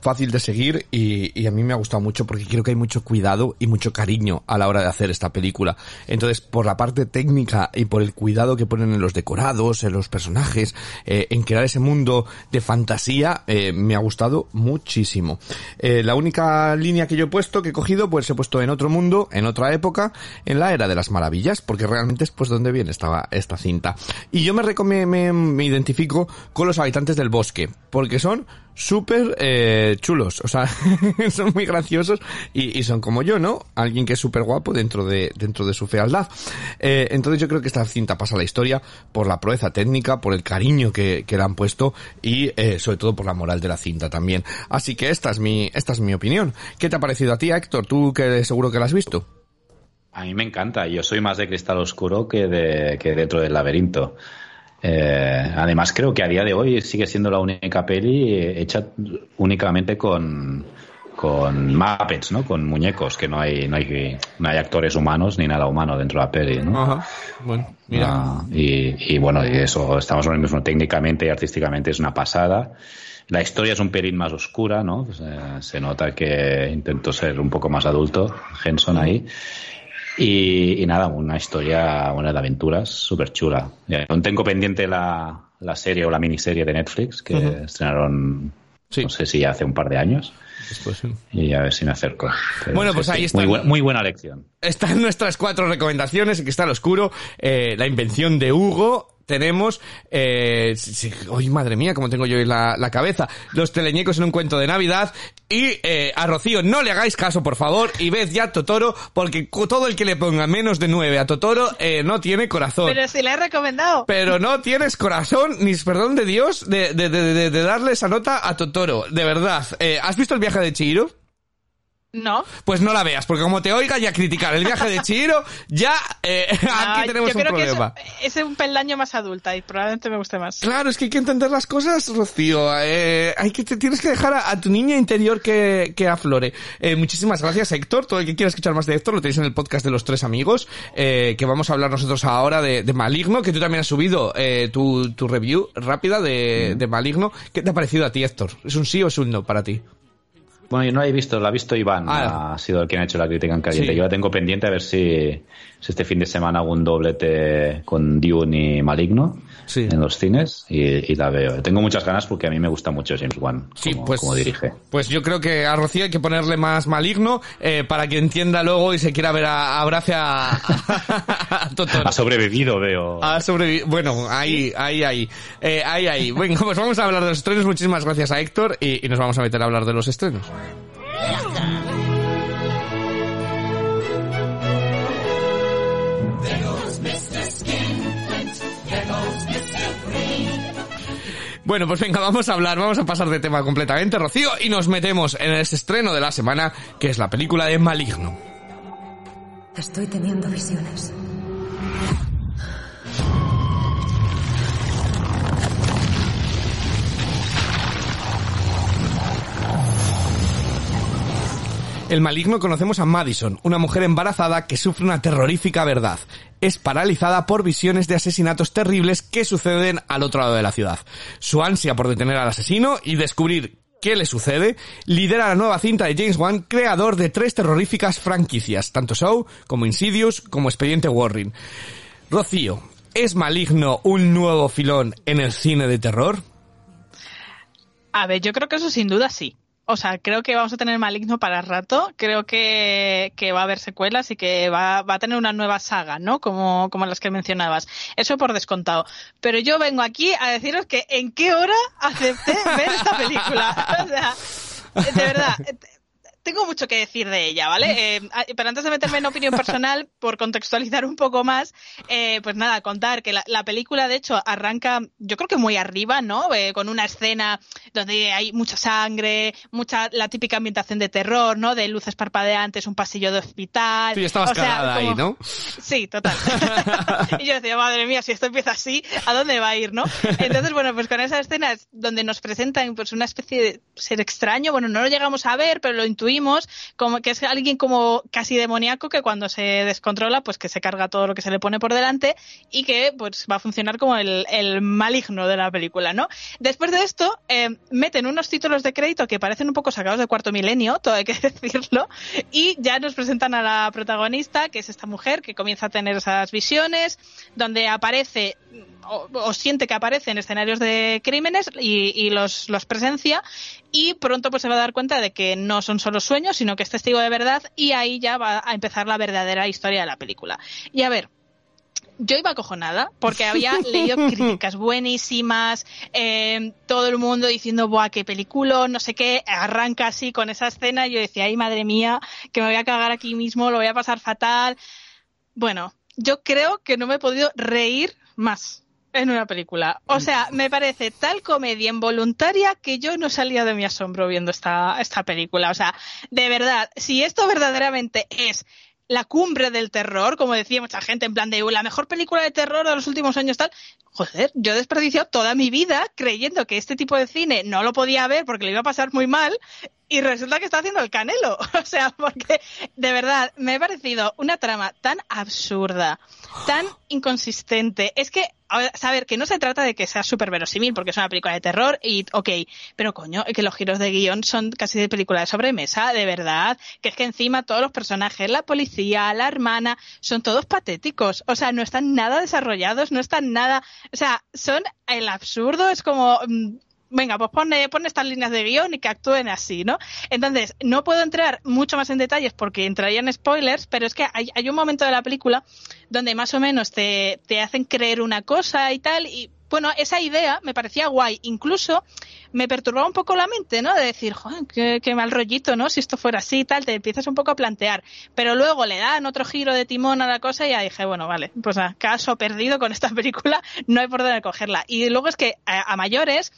fácil de seguir y, a mí me ha gustado mucho porque creo que hay mucho cuidado y mucho cariño a la hora de hacer esta película. Entonces, por la parte técnica y por el cuidado que ponen en los decorados, en los personajes, eh, en crear ese mundo de fantasía, eh, me ha gustado muchísimo. Eh, la única línea que yo he puesto, que he cogido, pues he puesto en otro mundo, en otra época, en la era de las maravillas, porque realmente es pues donde viene esta, esta cinta. Y yo me, me, me identifico con los habitantes del bosque, porque son súper eh, chulos. O sea, son muy graciosos y, son como yo, ¿no? Alguien que es súper guapo dentro de, dentro de su fealdad. Eh, entonces yo creo que esta cinta pasa a la historia por la proeza técnica, por el cariño que, que le han puesto y eh, sobre todo por la moral de la cinta también. Así que esta es mi, esta es mi opinión. ¿Qué te ha parecido a ti, Héctor? Tú que seguro que la has visto.
A mí me encanta. Yo soy más de Cristal Oscuro que, de, que dentro del laberinto. Eh, además, creo que a día de hoy sigue siendo la única peli hecha únicamente con, con Muppets, ¿no? Con muñecos, que no hay, no hay, no hay actores humanos ni nada humano dentro de la peli, ¿no?
Ajá. Bueno, mira. Ah,
y, y, bueno, y eso, estamos en el mismo técnicamente y artísticamente es una pasada. La historia es un pelín más oscura, ¿no? se nota que intentó ser un poco más adulto, Henson ahí. Y, nada, una historia, una de aventuras súper chula. Aún tengo pendiente la, la, serie o la miniserie de Netflix que estrenaron, no sé si hace un par de años. Y a ver si me acerco.
bueno, pues ahí está.
Muy, buena lección.
Están nuestras cuatro recomendaciones, que está al oscuro, eh, La invención de Hugo, tenemos, eh, hoy madre mía, como tengo yo en la, la, cabeza, los teleñecos en un cuento de Navidad y eh, a Rocío no le hagáis caso, por favor, y ved ya Totoro, porque todo el que le ponga menos de nueve a Totoro eh, no tiene corazón.
Pero si le he recomendado.
Pero no tienes corazón, ni perdón de Dios, de, de, de, de darle esa nota a Totoro, de verdad. Eh, ¿Has visto el viaje de Chihiro?
No.
Pues no la veas, porque como te oiga ya criticar el viaje de Chihiro, ya eh, aquí tenemos un problema.
Que es, un peldaño más adulta y probablemente me guste más.
Claro, es que hay que entender las cosas, Rocío. Eh, hay que, te, tienes que dejar a, tu niña interior que, que aflore. Eh, muchísimas gracias, Héctor. Todo el que quiera escuchar más de Héctor lo tenéis en el podcast de los tres amigos, eh, que vamos a hablar nosotros ahora de, de Maligno, que tú también has subido eh, tu, tu review rápida de, de Maligno. ¿Qué te ha parecido a ti, Héctor? ¿Es un sí o es un no para ti?
Bueno, yo no la he visto, la ha visto Iván, ah. ha sido el quien ha hecho la crítica en caliente. Yo la tengo pendiente a ver si, este fin de semana hago un doblete con Dune y Maligno en los cines y, la veo. Tengo muchas ganas porque a mí me gusta mucho James Wan como, pues, como dirige.
Pues yo creo que a Rocío hay que ponerle más Maligno eh, para que entienda luego y se quiera ver a, Abrace a,
Ha sobrevivido, veo.
Ha sobrevivido. Bueno, ahí, ahí, ahí. Eh, ahí, ahí. Bueno, pues vamos a hablar de los estrenos. Muchísimas gracias a Héctor y, y nos vamos a meter a hablar de los estrenos. Bueno, pues venga, vamos a hablar, vamos a pasar de tema completamente, Rocío, y nos metemos en ese estreno de la semana, que es la película de Maligno.
Estoy teniendo visiones.
El maligno conocemos a Madison, una mujer embarazada que sufre una terrorífica verdad. Es paralizada por visiones de asesinatos terribles que suceden al otro lado de la ciudad. Su ansia por detener al asesino y descubrir qué le sucede, lidera la nueva cinta de James Wan, creador de tres terroríficas franquicias, tanto Show como Insidious como Expediente Warren. Rocío, ¿es maligno un nuevo filón en el cine de terror?
A ver, yo creo que eso sin duda sí. O sea, creo que vamos a tener Maligno para rato. Creo que, que va a haber secuelas y que va, va, a tener una nueva saga, ¿no? Como, como las que mencionabas. Eso por descontado. Pero yo vengo aquí a deciros que en qué hora acepté ver esta película. O sea, de verdad, tengo mucho que decir de ella, ¿vale? Eh, ah, pero antes de meterme en opinión personal, por contextualizar un poco más, eh, pues nada, contar que la, película, de hecho, arranca, yo creo que muy arriba, ¿no? Eh, con una escena donde hay mucha sangre, mucha la típica ambientación de terror, ¿no? De luces parpadeantes, un pasillo de hospital.
Sí, estabas o ahí, ¿no?
Sí, total. y yo decía, madre mía, si esto empieza así, ¿a dónde va a ir, no? Entonces, bueno, pues con esas escenas donde nos presentan pues una especie de ser extraño, bueno, no lo llegamos a ver, pero lo intuimos como que es alguien como casi demoníaco que cuando se descontrola, pues que se carga todo lo que se le pone por delante y que pues va a funcionar como el, maligno de la película, ¿no? Después de esto, eh, meten unos títulos de crédito que parecen un poco sacados de cuarto milenio, todo hay que decirlo, y ya nos presentan a la protagonista, que es esta mujer que comienza a tener esas visiones, donde aparece o, siente que aparece en escenarios de crímenes y, los, los, presencia y pronto pues se va a dar cuenta de que no son solo sueños, sino que es testigo de verdad y ahí ya va a empezar la verdadera historia de la película. Y a ver, yo iba acojonada porque había leído críticas buenísimas, eh, todo el mundo diciendo, ¡buah, qué película! No sé qué, arranca así con esa escena. Y yo decía, ¡ay, madre mía, que me voy a cagar aquí mismo, lo voy a pasar fatal! Bueno, yo creo que no me he podido reír más en una película. O sea, me parece tal comedia involuntaria que yo no salía de mi asombro viendo esta, esta película. O sea, de verdad, si esto verdaderamente es la cumbre del terror, como decía mucha gente, en plan de la mejor película de terror de los últimos años tal. Joder, yo he desperdiciado toda mi vida creyendo que este tipo de cine no lo podía ver porque le iba a pasar muy mal y resulta que está haciendo el canelo. O sea, porque de verdad me ha parecido una trama tan absurda, tan inconsistente. Es que a saber, que no se trata de que sea súper verosímil, porque es una película de terror y, ok, pero coño, que los giros de guion son casi de película de sobremesa, de verdad, que es que encima todos los personajes, la policía, la hermana, son todos patéticos, o sea, no están nada desarrollados, no están nada, o sea, son el absurdo, es como, mm, venga, pues pone, pone estas líneas de guion y que actúen así, ¿no? Entonces, no puedo entrar mucho más en detalles porque entrarían spoilers, pero es que hay, hay un momento de la película donde más o menos te, te hacen creer una cosa y tal, y bueno, esa idea me parecía guay. Incluso me perturbaba un poco la mente, ¿no? De decir, joder, qué, mal rollito, ¿no? Si esto fuera así y tal, te empiezas un poco a plantear. Pero luego le dan otro giro de timón a la cosa y ya dije, bueno, vale, pues a caso perdido con esta película, no hay por dónde cogerla. Y luego es que a mayores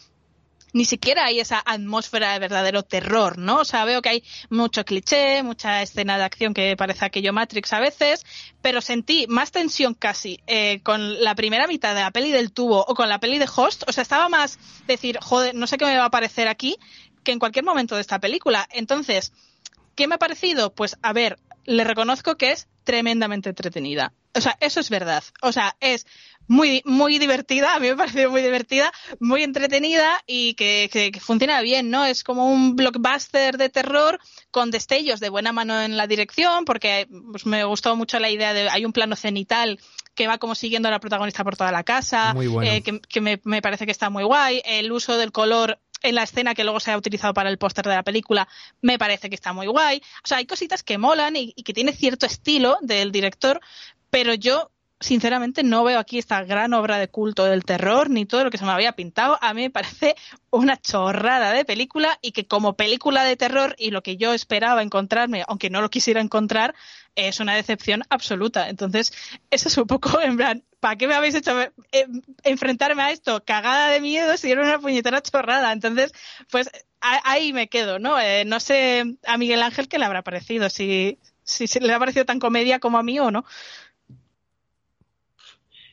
ni siquiera hay esa atmósfera de verdadero terror, ¿no? O sea, veo que hay mucho cliché, mucha escena de acción que parece aquello Matrix a veces, pero sentí más tensión casi eh, con la primera mitad de la peli del tubo o con la peli de Host. O sea, estaba más decir, joder, no sé qué me va a parecer aquí, que en cualquier momento de esta película. Entonces, ¿qué me ha parecido? Pues, a ver, le reconozco que es tremendamente entretenida. O sea, eso es verdad. O sea, es muy, muy divertida, a mí me pareció muy divertida, muy entretenida y que, que, funciona bien, ¿no? Es como un blockbuster de terror con destellos de buena mano en la dirección, porque pues, me gustó mucho la idea de, hay un plano cenital que va como siguiendo a la protagonista por toda la casa, eh, que, me, me parece que está muy guay, el uso del color en la escena que luego se ha utilizado para el póster de la película, me parece que está muy guay. O sea, hay cositas que molan y, y, que tiene cierto estilo del director, pero yo sinceramente no veo aquí esta gran obra de culto del terror ni todo lo que se me había pintado. A mí me parece una chorrada de película y que como película de terror y lo que yo esperaba encontrarme, aunque no lo quisiera encontrar, es una decepción absoluta. Entonces, eso es un poco en plan, ¿para qué me habéis hecho eh, enfrentarme a esto? Cagada de miedo si era una puñetera chorrada. Entonces, pues ahí me quedo, ¿no? Eh, no sé a Miguel Ángel qué le habrá parecido, si, si, si le ha parecido tan comedia como a mí o no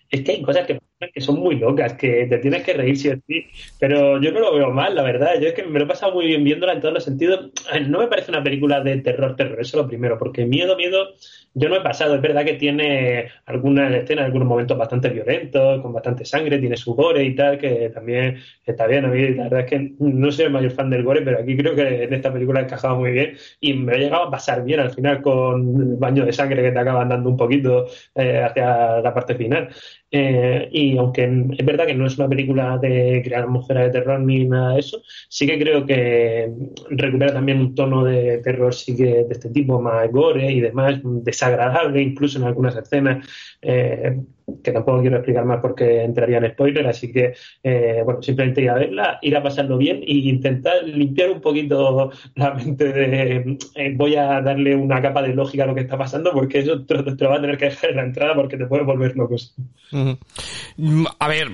es que hay cosas que, que son muy locas, que te tienes que reír sí sí, pero yo no lo veo mal, la verdad. Yo es que me lo he pasado muy bien viéndola en todos los sentidos. No me parece una película de terror, terror, eso es lo primero, porque miedo, miedo yo no he pasado, es verdad que tiene algunas escenas, algunos momentos bastante violentos, con bastante sangre, tiene su gore y tal, que también está bien. A mí la verdad es que no soy el mayor fan del gore, pero aquí creo que en esta película ha encajado muy bien y me ha llegado a pasar bien al final con el baño de sangre que te acaban dando un poquito eh, hacia la parte final. Eh, y aunque es verdad que no es una película de crear atmósfera de terror ni nada de eso, sí que creo que recupera también un tono de terror sí que de este tipo, más gore y demás, desagradable incluso en algunas escenas. Eh, que tampoco quiero explicar más porque entraría en spoiler, así que, eh, bueno, simplemente ir a verla, ir a pasarlo bien e intentar limpiar un poquito la mente de eh, voy a darle una capa de lógica a lo que está pasando porque eso te, lo va a tener que dejar en la entrada porque te puede volver locos.
A ver,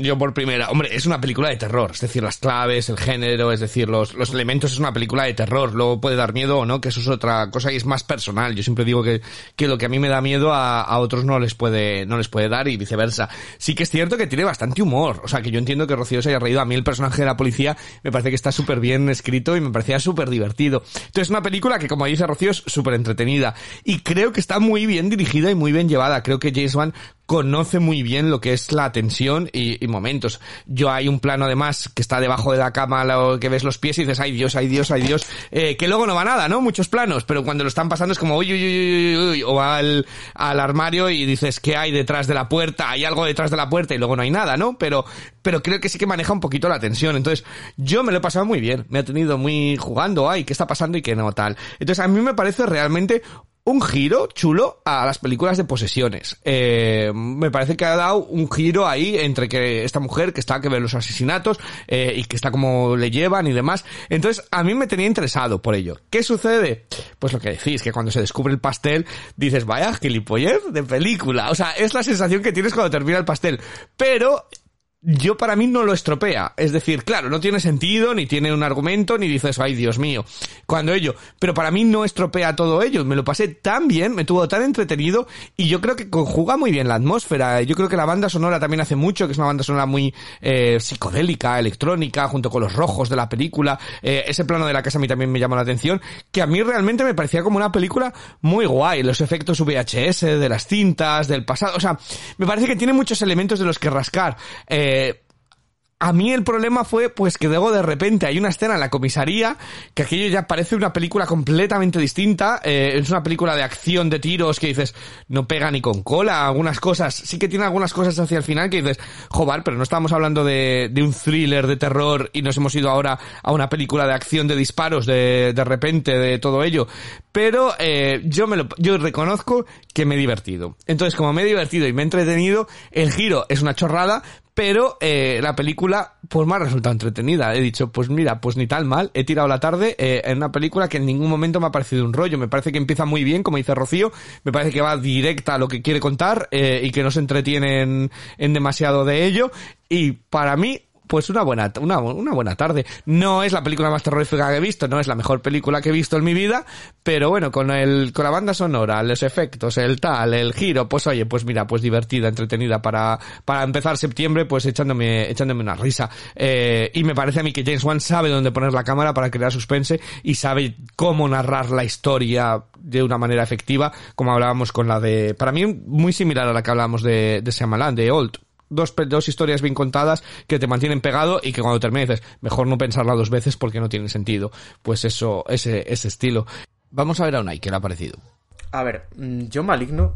yo por primera, hombre, es una película de terror, es decir, las claves, el género, es decir, los, los elementos es una película de terror, luego puede dar miedo o no, que eso es otra cosa y es más personal. Yo siempre digo que, que lo que a mí me da miedo a, a otros no les puede, no les puede dar y viceversa. Sí que es cierto que tiene bastante humor. O sea, que yo entiendo que Rocío se haya reído. A mí el personaje de la policía me parece que está súper bien escrito y me parecía súper divertido. Entonces es una película que, como dice Rocío, es súper entretenida. Y creo que está muy bien dirigida y muy bien llevada. Creo que James Wan conoce muy bien lo que es la tensión y, momentos. Yo hay un plano además que está debajo de la cama, lo que ves los pies y dices, ay Dios, ay Dios, ay Dios, eh, que luego no va nada, ¿no? Muchos planos, pero cuando lo están pasando es como, uy, uy, uy, uy, uy, o va al, al armario y dices, ¿qué hay detrás de la puerta? Hay algo detrás de la puerta y luego no hay nada, ¿no? Pero, pero creo que sí que maneja un poquito la tensión. Entonces, yo me lo he pasado muy bien. Me ha tenido muy jugando, ay, ¿qué está pasando y qué no, tal. Entonces, a mí me parece realmente un giro chulo a las películas de posesiones. Eh, me parece que ha dado un giro ahí entre que esta mujer que está que ve los asesinatos eh, y que está como le llevan y demás. Entonces, a mí me tenía interesado por ello. ¿Qué sucede? Pues lo que decís, que cuando se descubre el pastel, dices, vaya, gilipollez de película. O sea, es la sensación que tienes cuando termina el pastel. Pero yo para mí no lo estropea. Es decir, claro, no tiene sentido, ni tiene un argumento, ni dices, ay Dios mío, cuando ello. Pero para mí no estropea todo ello. Me lo pasé tan bien, me tuvo tan entretenido y yo creo que conjuga muy bien la atmósfera. Yo creo que la banda sonora también hace mucho, que es una banda sonora muy eh, psicodélica, electrónica, junto con los rojos de la película. Eh, ese plano de la casa a mí también me llamó la atención, que a mí realmente me parecía como una película muy guay. Los efectos VHS, de las cintas, del pasado. O sea, me parece que tiene muchos elementos de los que rascar. Eh, eh, a mí el problema fue pues que luego de repente hay una escena en la comisaría que aquello ya parece una película completamente distinta. Eh, es una película de acción de tiros que dices, no pega ni con cola, algunas cosas. Sí que tiene algunas cosas hacia el final que dices, joder, pero no estábamos hablando de, un thriller de terror y nos hemos ido ahora a una película de acción de disparos de, de repente, de todo ello. Pero eh, yo me lo, yo reconozco que me he divertido. Entonces, como me he divertido y me he entretenido, el giro es una chorrada, pero eh, la película pues me ha resultado entretenida. He dicho, pues mira, pues ni tal mal, he tirado la tarde eh, en una película que en ningún momento me ha parecido un rollo. Me parece que empieza muy bien, como dice Rocío, me parece que va directa a lo que quiere contar eh, y que no se entretiene en, en demasiado de ello. Y para mí, pues una buena, una, una buena tarde. No es la película más terrorífica que he visto, no es la mejor película que he visto en mi vida, pero bueno, con el, con la banda sonora, los efectos, el tal, el giro, pues oye, pues mira, pues divertida, entretenida para, para empezar septiembre, pues echándome, echándome una risa. Eh, y me parece a mí que James Wan sabe dónde poner la cámara para crear suspense y sabe cómo narrar la historia de una manera efectiva, como hablábamos con la de, para mí muy similar a la que hablábamos de, de Shyamalan, de Old dos, dos historias bien contadas que te mantienen pegado y que cuando termines dices, mejor no pensarla dos veces porque no tiene sentido. Pues eso, ese, ese estilo. Vamos a ver a Unai, ¿qué le ha parecido?
A ver, mm, yo Maligno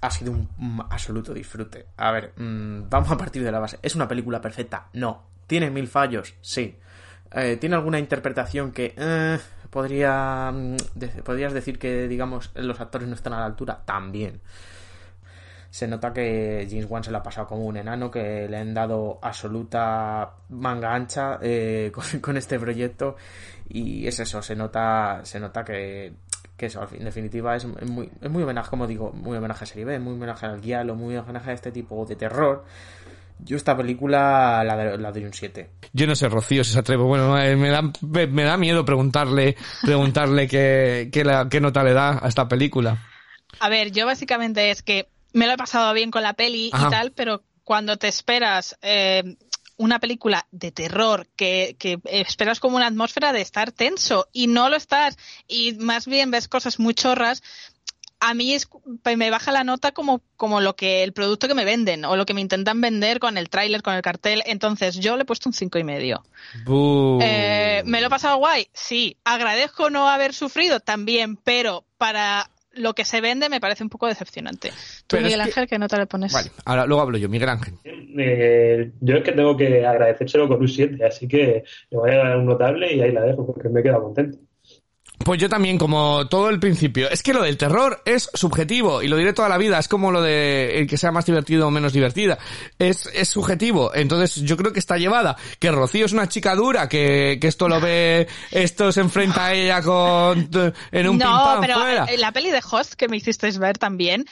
ha sido un absoluto disfrute. A ver, mm, vamos a partir de la base. ¿Es una película perfecta? No. ¿Tiene mil fallos? Sí. Eh, ¿Tiene alguna interpretación que eh, podría mm, podrías decir que digamos los actores no están a la altura? También se nota que James Wan se lo ha pasado como un enano, que le han dado absoluta manga ancha eh, con, este proyecto y es eso, se nota, se nota que, que eso, en definitiva, es muy, es muy homenaje, como digo, muy homenaje a Serie B, muy homenaje al guialo, muy homenaje a este tipo de terror. Yo esta película la, la doy un 7.
Yo no sé, Rocío, si se atreve. Bueno, eh, me da, me, da miedo preguntarle, preguntarle qué, qué, qué nota le da a esta película.
A ver, yo básicamente es que me lo he pasado bien con la peli y tal, pero cuando te esperas eh, una película de terror que, que, esperas como una atmósfera de estar tenso y no lo estás y más bien ves cosas muy chorras, a mí es, me baja la nota como, como lo que el producto que me venden o lo que me intentan vender con el tráiler, con el cartel. Entonces yo le he puesto un cinco y medio. Eh, ¿Me lo he pasado guay? Sí. Agradezco no haber sufrido también, pero para lo que se vende me parece un poco decepcionante. Tú, Miguel Ángel, que... no te le pones.
Vale, ahora luego hablo yo, Miguel Ángel.
Eh, yo es que tengo que agradecérselo con un 7, así que le voy a dar un notable y ahí la dejo porque me he quedado contento.
Pues yo también, como todo el principio. Es que lo del terror es subjetivo, y lo diré toda la vida, es como lo de el que sea más divertido o menos divertida. Es, es subjetivo. Entonces yo creo que está llevada. Que Rocío es una chica dura, que, que esto lo ve, esto se enfrenta a ella con, en un
No, pero la peli de Host que me hicisteis ver también,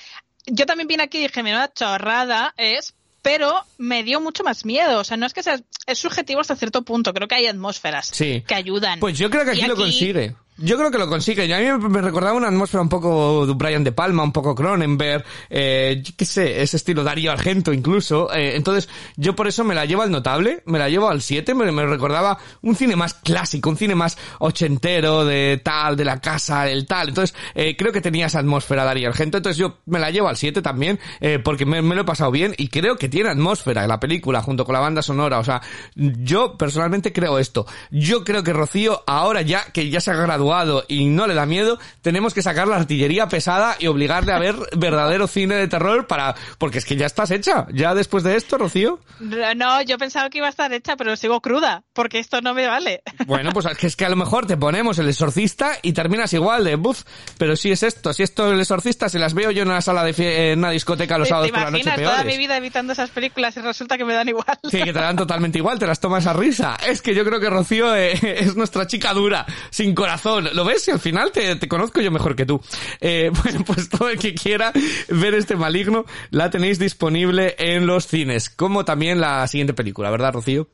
yo también vine aquí y dije, una chorrada es, pero me dio mucho más miedo. O sea, no es que sea, es subjetivo hasta cierto punto. Creo que hay atmósferas que ayudan.
Pues yo creo que aquí, lo consigue. Yo creo que lo consigue. A mí me recordaba una atmósfera un poco de Brian De Palma, un poco Cronenberg, eh, qué sé, ese estilo Darío Argento incluso. Eh, entonces, yo por eso me la llevo al notable, me la llevo al 7, me, me, recordaba un cine más clásico, un cine más ochentero, de tal, de la casa, el tal. Entonces, eh, creo que tenía esa atmósfera Darío Argento. Entonces yo me la llevo al 7 también, eh, porque me, me, lo he pasado bien y creo que tiene atmósfera en la película junto con la banda sonora. O sea, yo personalmente creo esto. Yo creo que Rocío, ahora ya, que ya se ha graduado y no le da miedo, tenemos que sacar la artillería pesada y obligarle a ver verdadero cine de terror para, porque es que ya estás hecha. Ya después de esto, Rocío.
No, yo pensaba que iba a estar hecha, pero sigo cruda, porque esto no me vale.
Bueno, pues es que a lo mejor te ponemos el exorcista y terminas igual de buff, pero si es esto, si esto es el exorcista, si las veo yo en una sala de en una discoteca los sábados por la noche peores.
toda mi vida evitando esas películas y resulta que me dan igual.
Sí, que te dan totalmente igual, te las tomas a risa. Es que yo creo que Rocío eh, es nuestra chica dura, sin corazón. ¿Lo ves? Y al final te, te conozco yo mejor que tú. Eh, bueno, pues todo el que quiera ver este maligno la tenéis disponible en los cines, como también la siguiente película, ¿verdad, Rocío?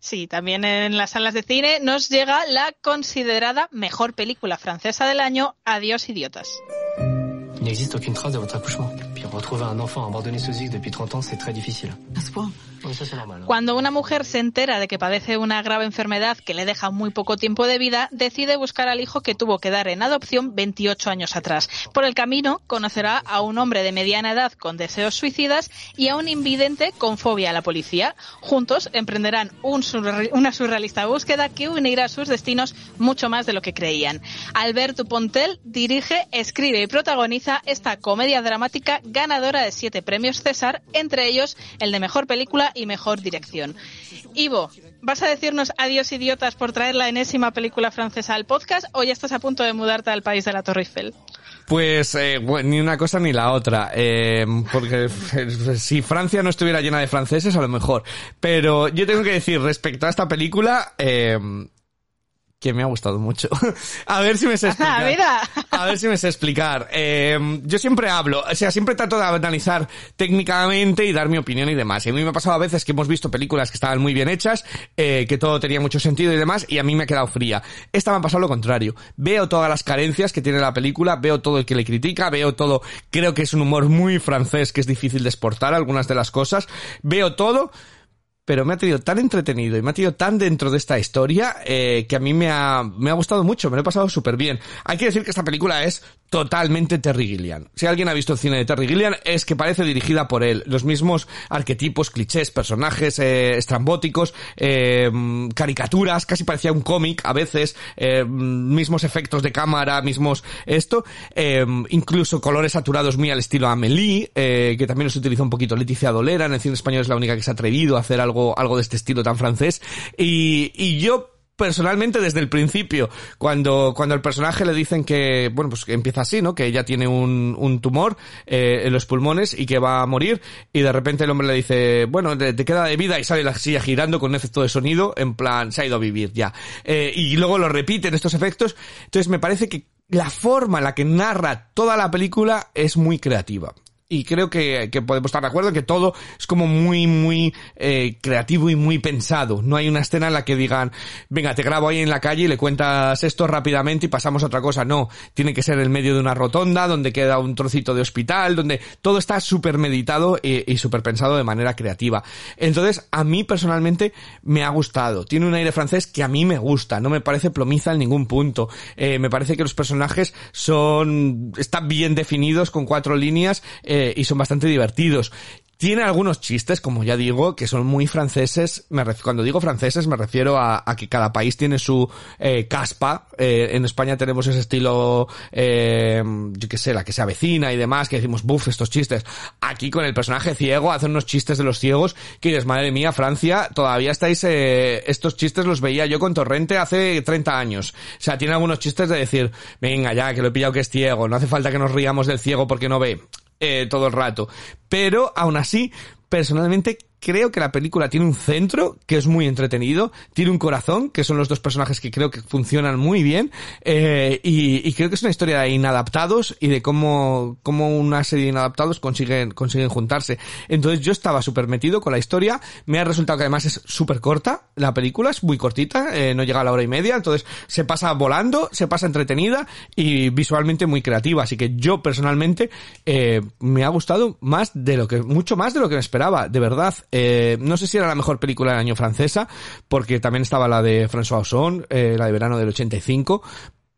Sí, también en las salas de cine nos llega la considerada mejor película francesa del año, Adiós, idiotas. Il n'existe aucune trace de votre accouchement. Puis retrouver un enfant abandonné sous X depuis 30 ans, c'est très difficile. À ce point Cuando una mujer se entera de que padece una grave enfermedad que le deja muy poco tiempo de vida, decide buscar al hijo que tuvo que dar en adopción 28 años atrás. Por el camino conocerá a un hombre de mediana edad con deseos suicidas y a un invidente con fobia a la policía. Juntos emprenderán una surrealista búsqueda que unirá sus destinos mucho más de lo que creían. Alberto Pontel dirige, escribe y protagoniza esta comedia dramática ganadora de siete premios César, entre ellos el de Mejor Película y Mejor Dirección. Ivo, ¿vas a decirnos adiós idiotas por traer la enésima película francesa al podcast o ya estás a punto de mudarte al país de la Torre Eiffel?
Pues eh, ni una cosa ni la otra, eh, porque si Francia no estuviera llena de franceses a lo mejor, pero yo tengo que decir respecto a esta película, eh, que me ha gustado mucho. a ver si me sé explicar. a ver si me sé explicar. Eh, yo siempre hablo, o sea, siempre trato de analizar técnicamente y dar mi opinión y demás. Y a mí me ha pasado a veces que hemos visto películas que estaban muy bien hechas, eh, que todo tenía mucho sentido y demás, y a mí me ha quedado fría. Esta me ha pasado lo contrario. Veo todas las carencias que tiene la película, veo todo el que le critica, veo todo, creo que es un humor muy francés que es difícil de exportar algunas de las cosas, veo todo, pero me ha tenido tan entretenido y me ha tenido tan dentro de esta historia eh, que a mí me ha, me ha gustado mucho, me lo he pasado súper bien. Hay que decir que esta película es totalmente Terry Gilliam. Si alguien ha visto el cine de Terry Gilliam, es que parece dirigida por él. Los mismos arquetipos, clichés, personajes eh, estrambóticos, eh, caricaturas, casi parecía un cómic a veces, eh, mismos efectos de cámara, mismos esto, eh, incluso colores saturados muy al estilo Amélie, que también los utiliza un poquito Leticia Dolera, en el cine español es la única que se ha atrevido a hacer algo algo, de este estilo tan francés. Y, y yo personalmente desde el principio, cuando, cuando el personaje le dicen que, bueno, pues que empieza así, ¿no? Que ella tiene un, un tumor eh, en los pulmones y que va a morir y de repente el hombre le dice, bueno, te, queda de vida y sale la silla girando con un efecto de sonido, en plan, se ha ido a vivir ya. Eh, y luego lo repiten estos efectos. Entonces me parece que la forma en la que narra toda la película es muy creativa y creo que, que, podemos estar de acuerdo que todo es como muy, muy eh, creativo y muy pensado. No hay una escena en la que digan, venga, te grabo ahí en la calle y le cuentas esto rápidamente y pasamos a otra cosa. No, tiene que ser en medio de una rotonda donde queda un trocito de hospital, donde todo está súper meditado y, y súper pensado de manera creativa. Entonces, a mí personalmente me ha gustado. Tiene un aire francés que a mí me gusta, no me parece plomiza en ningún punto. Eh, me parece que los personajes son, están bien definidos con cuatro líneas. Eh, y son bastante divertidos. Tiene algunos chistes, como ya digo, que son muy franceses. Me cuando digo franceses me refiero a, que cada país tiene su eh, caspa. Eh, en España tenemos ese estilo, eh, yo qué sé, la que se avecina y demás, que decimos, buf, estos chistes. Aquí con el personaje ciego hacen unos chistes de los ciegos que dices, madre mía, Francia, todavía estáis, eh, estos chistes los veía yo con Torrente hace 30 años. O sea, tiene algunos chistes de decir, venga ya, que lo he pillado que es ciego, no hace falta que nos riamos del ciego porque no ve eh, todo el rato. Pero aún así, personalmente creo que la película tiene un centro que es muy entretenido, tiene un corazón, que son los dos personajes que creo que funcionan muy bien, eh, y, creo que es una historia de inadaptados y de cómo, cómo una serie de inadaptados consiguen, consiguen juntarse. Entonces yo estaba súper metido con la historia, me ha resultado que además es súper corta, la película es muy cortita, eh, no llega a la hora y media, entonces se pasa volando, se pasa entretenida y visualmente muy creativa, así que yo personalmente eh, me ha gustado más de lo que, mucho más de lo que me esperaba, de verdad. Eh, no sé si era la mejor película del año francesa, porque también estaba la de François Ozon, eh, la de verano del 85,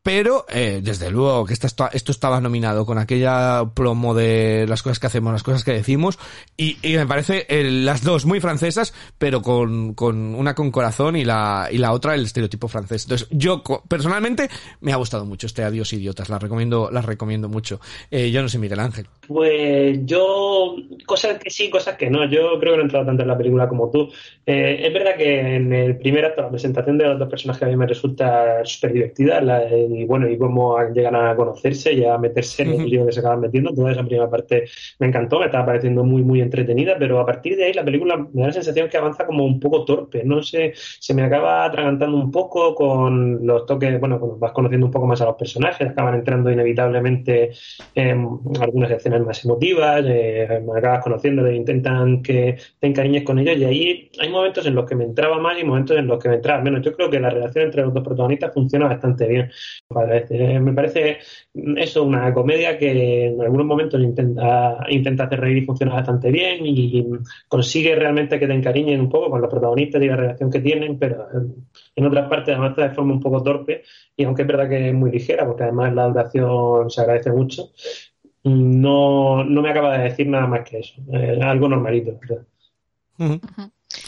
pero eh, desde luego que esto, esto estaba nominado con aquella promo de las cosas que hacemos, las cosas que decimos, y, me parece eh, las dos muy francesas, pero con, con una con corazón y la, y la otra el estereotipo francés. Entonces, yo personalmente me ha gustado mucho este Adiós Idiotas, la recomiendo, las recomiendo mucho. Eh, yo no sé, Miguel Ángel.
Pues yo, cosas que sí, cosas que no. Yo creo que no he entrado tanto en la película como tú. Eh, es verdad que en el primer acto, la presentación de los dos personajes a mí me resulta súper divertida. La, y bueno, y cómo llegan a conocerse y a meterse en el lío que se acaban metiendo. Toda esa primera parte me encantó, me estaba pareciendo muy, muy entretenida, pero a partir de ahí la película me da la sensación que avanza como un poco torpe. No sé, se me acaba atragantando un poco con los toques, bueno, cuando vas conociendo un poco más a los personajes, acaban entrando inevitablemente en algunas escenas más emotivas, eh, acabas conociendo, e intentan que te encariñes con ellos y ahí hay momentos en los que me entraba más y momentos en los que me entraba menos. Yo creo que la relación entre los dos protagonistas funciona bastante bien. Me parece eso una comedia que en algunos momentos intenta, intenta hacer reír y funciona bastante bien y consigue realmente que te encariñen un poco con los protagonistas y la relación que tienen, pero en otras partes avanza de forma un poco torpe y aunque es verdad que es muy ligera, porque además la duración se agradece mucho, no, no me acaba de decir nada más que eso. algo normalito.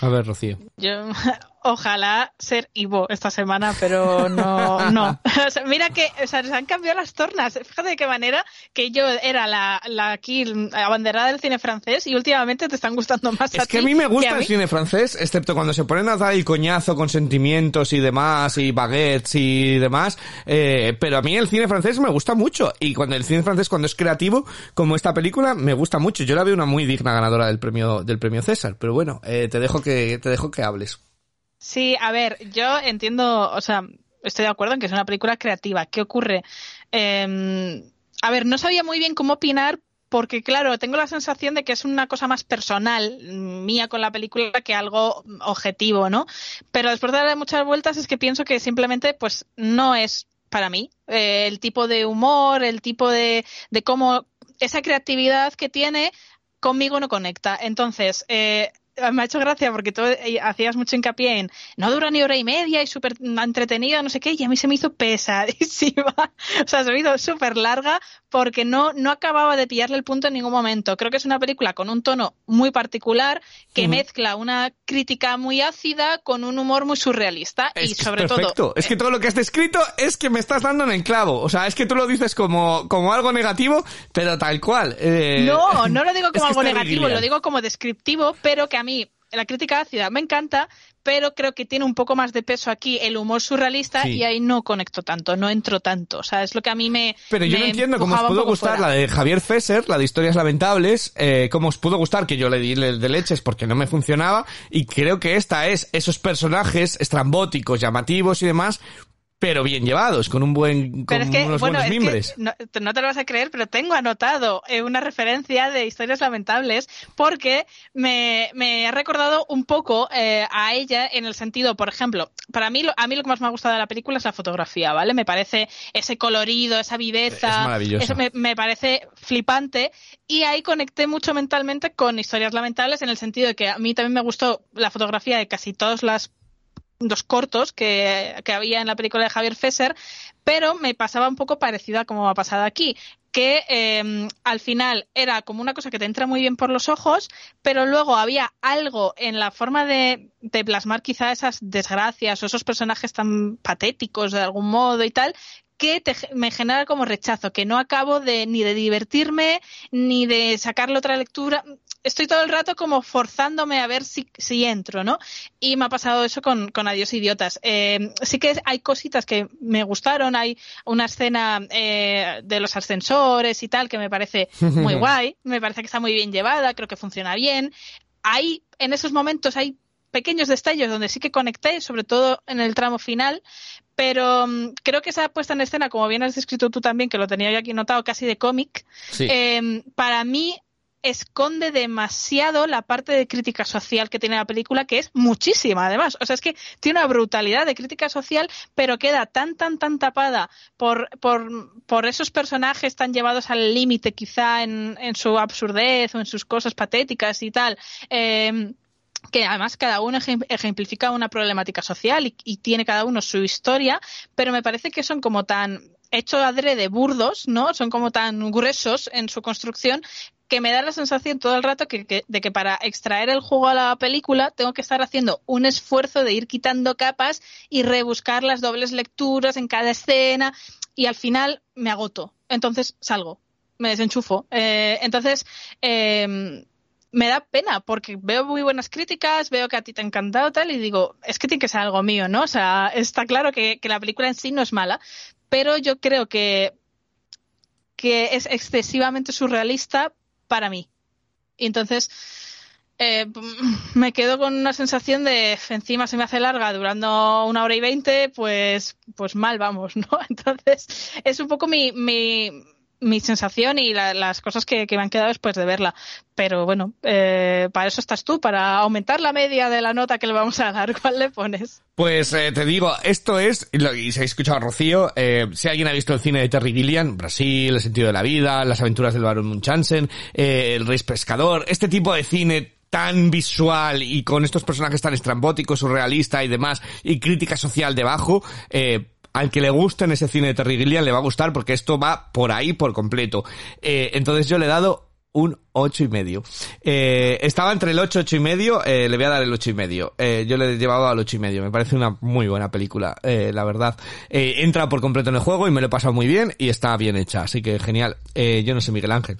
A ver, Rocío.
Yo, ojalá ser Ivo esta semana, pero no, no. mira que, o sea, se han cambiado las tornas. Fíjate de qué manera que yo era la, la aquí abanderada del cine francés y últimamente te están gustando más
es que a mí me gusta el cine francés, excepto cuando se ponen a dar el coñazo con sentimientos y demás, y baguettes y demás, eh, pero a mí el cine francés me gusta mucho, y cuando el cine francés cuando es creativo, como esta película, me gusta mucho. Yo la veo una muy digna ganadora del premio, del premio César, pero bueno, eh, te dejo que, te dejo que hables.
Sí, a ver, yo entiendo, o sea, estoy de acuerdo en que es una película creativa. ¿Qué ocurre? Em, a ver, no sabía muy bien cómo opinar porque, claro, tengo la sensación de que es una cosa más personal mm, mía con la película que algo objetivo, ¿no? Pero después de darle muchas vueltas es que pienso que simplemente, pues, no es para mí eh, el tipo de humor, el tipo de, de cómo esa creatividad que tiene conmigo no conecta. Entonces, eh, me ha hecho gracia porque tú eh, hacías mucho hincapié en no dura ni hora y media y súper entretenida, no sé qué, y a mí se me hizo pesadísima. o sea, se me hizo súper larga porque no, no acababa de pillarle el punto en ningún momento. Creo que es una película con un tono muy particular que mezcla una crítica muy ácida con un humor muy surrealista y sobre
todo. Es que todo lo que has descrito es que me estás dando en el clavo. O sea, es que tú lo dices como, como algo negativo, pero tal cual.
Eh, no, no lo digo como algo negativo, lo digo como descriptivo, pero que a mí la crítica ácida me encanta, pero creo que tiene un poco más de peso aquí el humor surrealista y ahí no conecto tanto, no entro tanto. O sea, es lo que a mí me.
Pero yo no entiendo cómo os pudo gustar la de Javier Fesser, la de Historias Lamentables, eh, cómo os pudo gustar que yo le di de leches porque no me funcionaba, y creo que esta es esos personajes estrambóticos, llamativos y demás, pero bien llevados, con un buen con unos buenos mimbres.
no, te lo vas a creer, pero tengo anotado eh, una referencia de historias lamentables porque me, me ha recordado un poco eh, a ella en el sentido, por ejemplo, para mí a mí lo que más me ha gustado de la película es la fotografía, ¿vale? Me parece ese colorido, esa viveza, eso me, me parece flipante y ahí conecté mucho mentalmente con historias lamentables en el sentido de que a mí también me gustó la fotografía de casi todas las dos cortos que, había en la película de Javier Fesser, pero me pasaba un poco parecido a como ha pasado aquí, que em, al final era como una cosa que te entra muy bien por los ojos, pero luego había algo en la forma de, de plasmar quizá esas desgracias o esos personajes tan patéticos de algún modo y tal, que me genera como rechazo, que no acabo de ni de divertirme ni de sacarle otra lectura estoy todo el rato como forzándome a ver si, si entro, ¿no? Y me ha pasado eso con, con Adiós Idiotas. Eh, sí que hay cositas que me gustaron, hay una escena eh, de los ascensores y tal que me parece muy guay, me parece que está muy bien llevada, creo que funciona bien. Hay, en esos momentos hay pequeños destellos donde sí que conecté, sobre todo en el tramo final, pero mm, creo que esa puesta en escena, como bien has descrito tú también, que lo tenía yo aquí notado casi de cómic, eh, para mí esconde demasiado la parte de crítica social que tiene la película, que es muchísima además. O sea, es que tiene una brutalidad de crítica social, pero queda tan, tan, tan tapada por, por, por esos personajes tan llevados al límite quizá en, en, su absurdez o en sus cosas patéticas y tal. Eh, que además cada uno ejemplifica una problemática social y, tiene cada uno su historia, pero me parece que son como tan hechos adrede burdos, ¿no? Son como tan gruesos en su construcción que me da la sensación todo el rato que, de que para extraer el juego a la película tengo que estar haciendo un esfuerzo de ir quitando capas y rebuscar las dobles lecturas en cada escena y al final me agoto. Entonces salgo, me desenchufo. Eh, entonces, eh, me da pena porque veo muy buenas críticas, veo que a ti te ha encantado tal y digo, es que tiene que ser algo mío, ¿no? O sea, está claro que, la película en sí no es mala, pero yo creo que, que es excesivamente surrealista para mí. Y entonces eh, me quedo con una sensación de encima se me hace larga durando una hora y veinte, pues, pues mal vamos, ¿no? Entonces es un poco mi, mi mi sensación y las cosas que, me han quedado después de verla. Pero bueno, eh, para eso estás tú, para aumentar la media de la nota que le vamos a dar. ¿Cuál le pones?
Pues eh, te digo, esto es, y si habéis escuchado a Rocío, eh, si alguien ha visto el cine de Terry Gilliam, Brasil, El sentido de la vida, Las aventuras del barón Munchausen, El rey pescador, este tipo de cine tan visual y con estos personajes tan estrambóticos, surrealista y demás, y crítica social debajo, eh, al que le guste en ese cine de Terry Gilliam le va a gustar porque esto va por ahí por completo. Eh, entonces yo le he dado un ocho y medio. Eh, estaba entre el ocho, ocho y medio, eh, le voy a dar el ocho y medio. Eh, yo le he llevado al ocho y medio. Me parece una muy buena película, la verdad. Entra por completo en el juego y me lo he pasado muy bien y está bien hecha. Así que genial. Yo no sé, Miguel Ángel.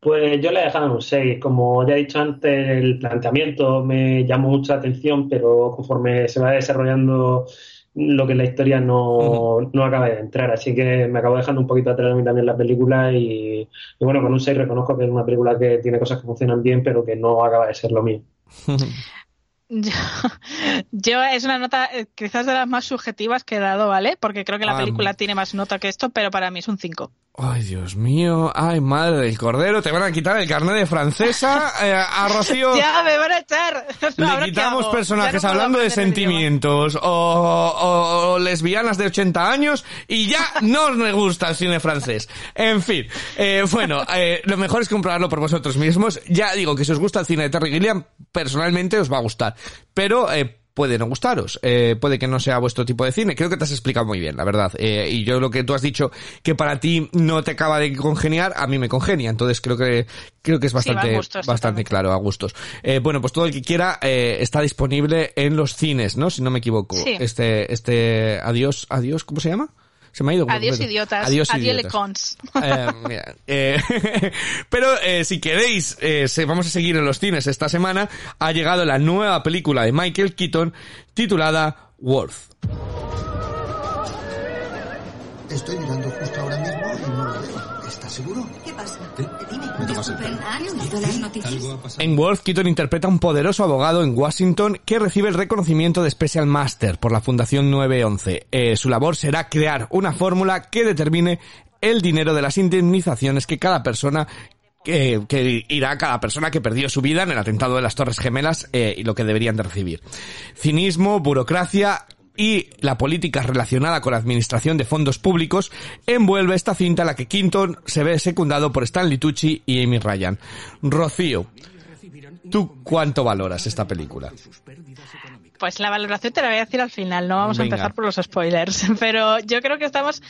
Pues yo le he dejado un 6. Como ya he dicho antes, el planteamiento me llamó mucha atención, pero conforme se va desarrollando lo que es la historia no, no acaba de entrar. Así que me acabo dejando un poquito atrás a mí también la película y, y bueno, con un 6 reconozco que es una película que tiene cosas que funcionan bien, pero que no acaba de ser lo mío.
Yo, es una nota eh, quizás de las más subjetivas que he dado, ¿vale? Porque creo que la ah, película tiene más nota que esto, pero para mí es un 5.
Ay, Dios mío. Ay, madre del cordero. Te van a quitar el carnet de francesa eh, a Rocío.
ya, me van a echar.
Le quitamos personajes hablando de sentimientos o, lesbianas de 80 años y ya no me gusta el cine francés. En fin. Eh, bueno, eh, lo mejor es comprobarlo por vosotros mismos. Ya digo que si os gusta el cine de Terry Gilliam, personalmente os va a gustar. Pero, eh, puede no gustaros, eh, puede que no sea vuestro tipo de cine. Creo que te has explicado muy bien, la verdad. Eh, y yo lo que tú has dicho que para ti no te acaba de congeniar, a mí me congenia. Entonces creo que creo que es bastante bastante claro a gustos. Eh, bueno, pues todo el que quiera eh, está disponible en los cines, ¿no? Si no me equivoco. Este este adiós adiós, ¿cómo se llama? Se me ha ido.
Adiós idiotas. Adiós idiotas.
Eh, eh, pero eh, si queréis, eh, vamos a seguir en los cines esta semana. Ha llegado la nueva película de Michael Keaton titulada Worth.
Estoy mirando justo ahora mismo y no lo veo. ¿Estás seguro?
¿Qué pasa?
En Wolf, Keaton interpreta a un poderoso abogado en Washington que recibe el reconocimiento de Special Master por la Fundación 911. Eh, su labor será crear una fórmula que determine el dinero de las indemnizaciones que cada persona que, que, irá a cada persona que perdió su vida en el atentado de las Torres Gemelas eh, y lo que deberían de recibir. Cinismo, burocracia y la política relacionada con la administración de fondos públicos envuelve esta cinta en la que Quinton se ve secundado por Stanley Tucci y Amy Ryan. Rocío, ¿tú cuánto valoras esta película?
Pues la valoración te la voy a decir al final, no vamos a empezar por los spoilers, pero yo creo que estamos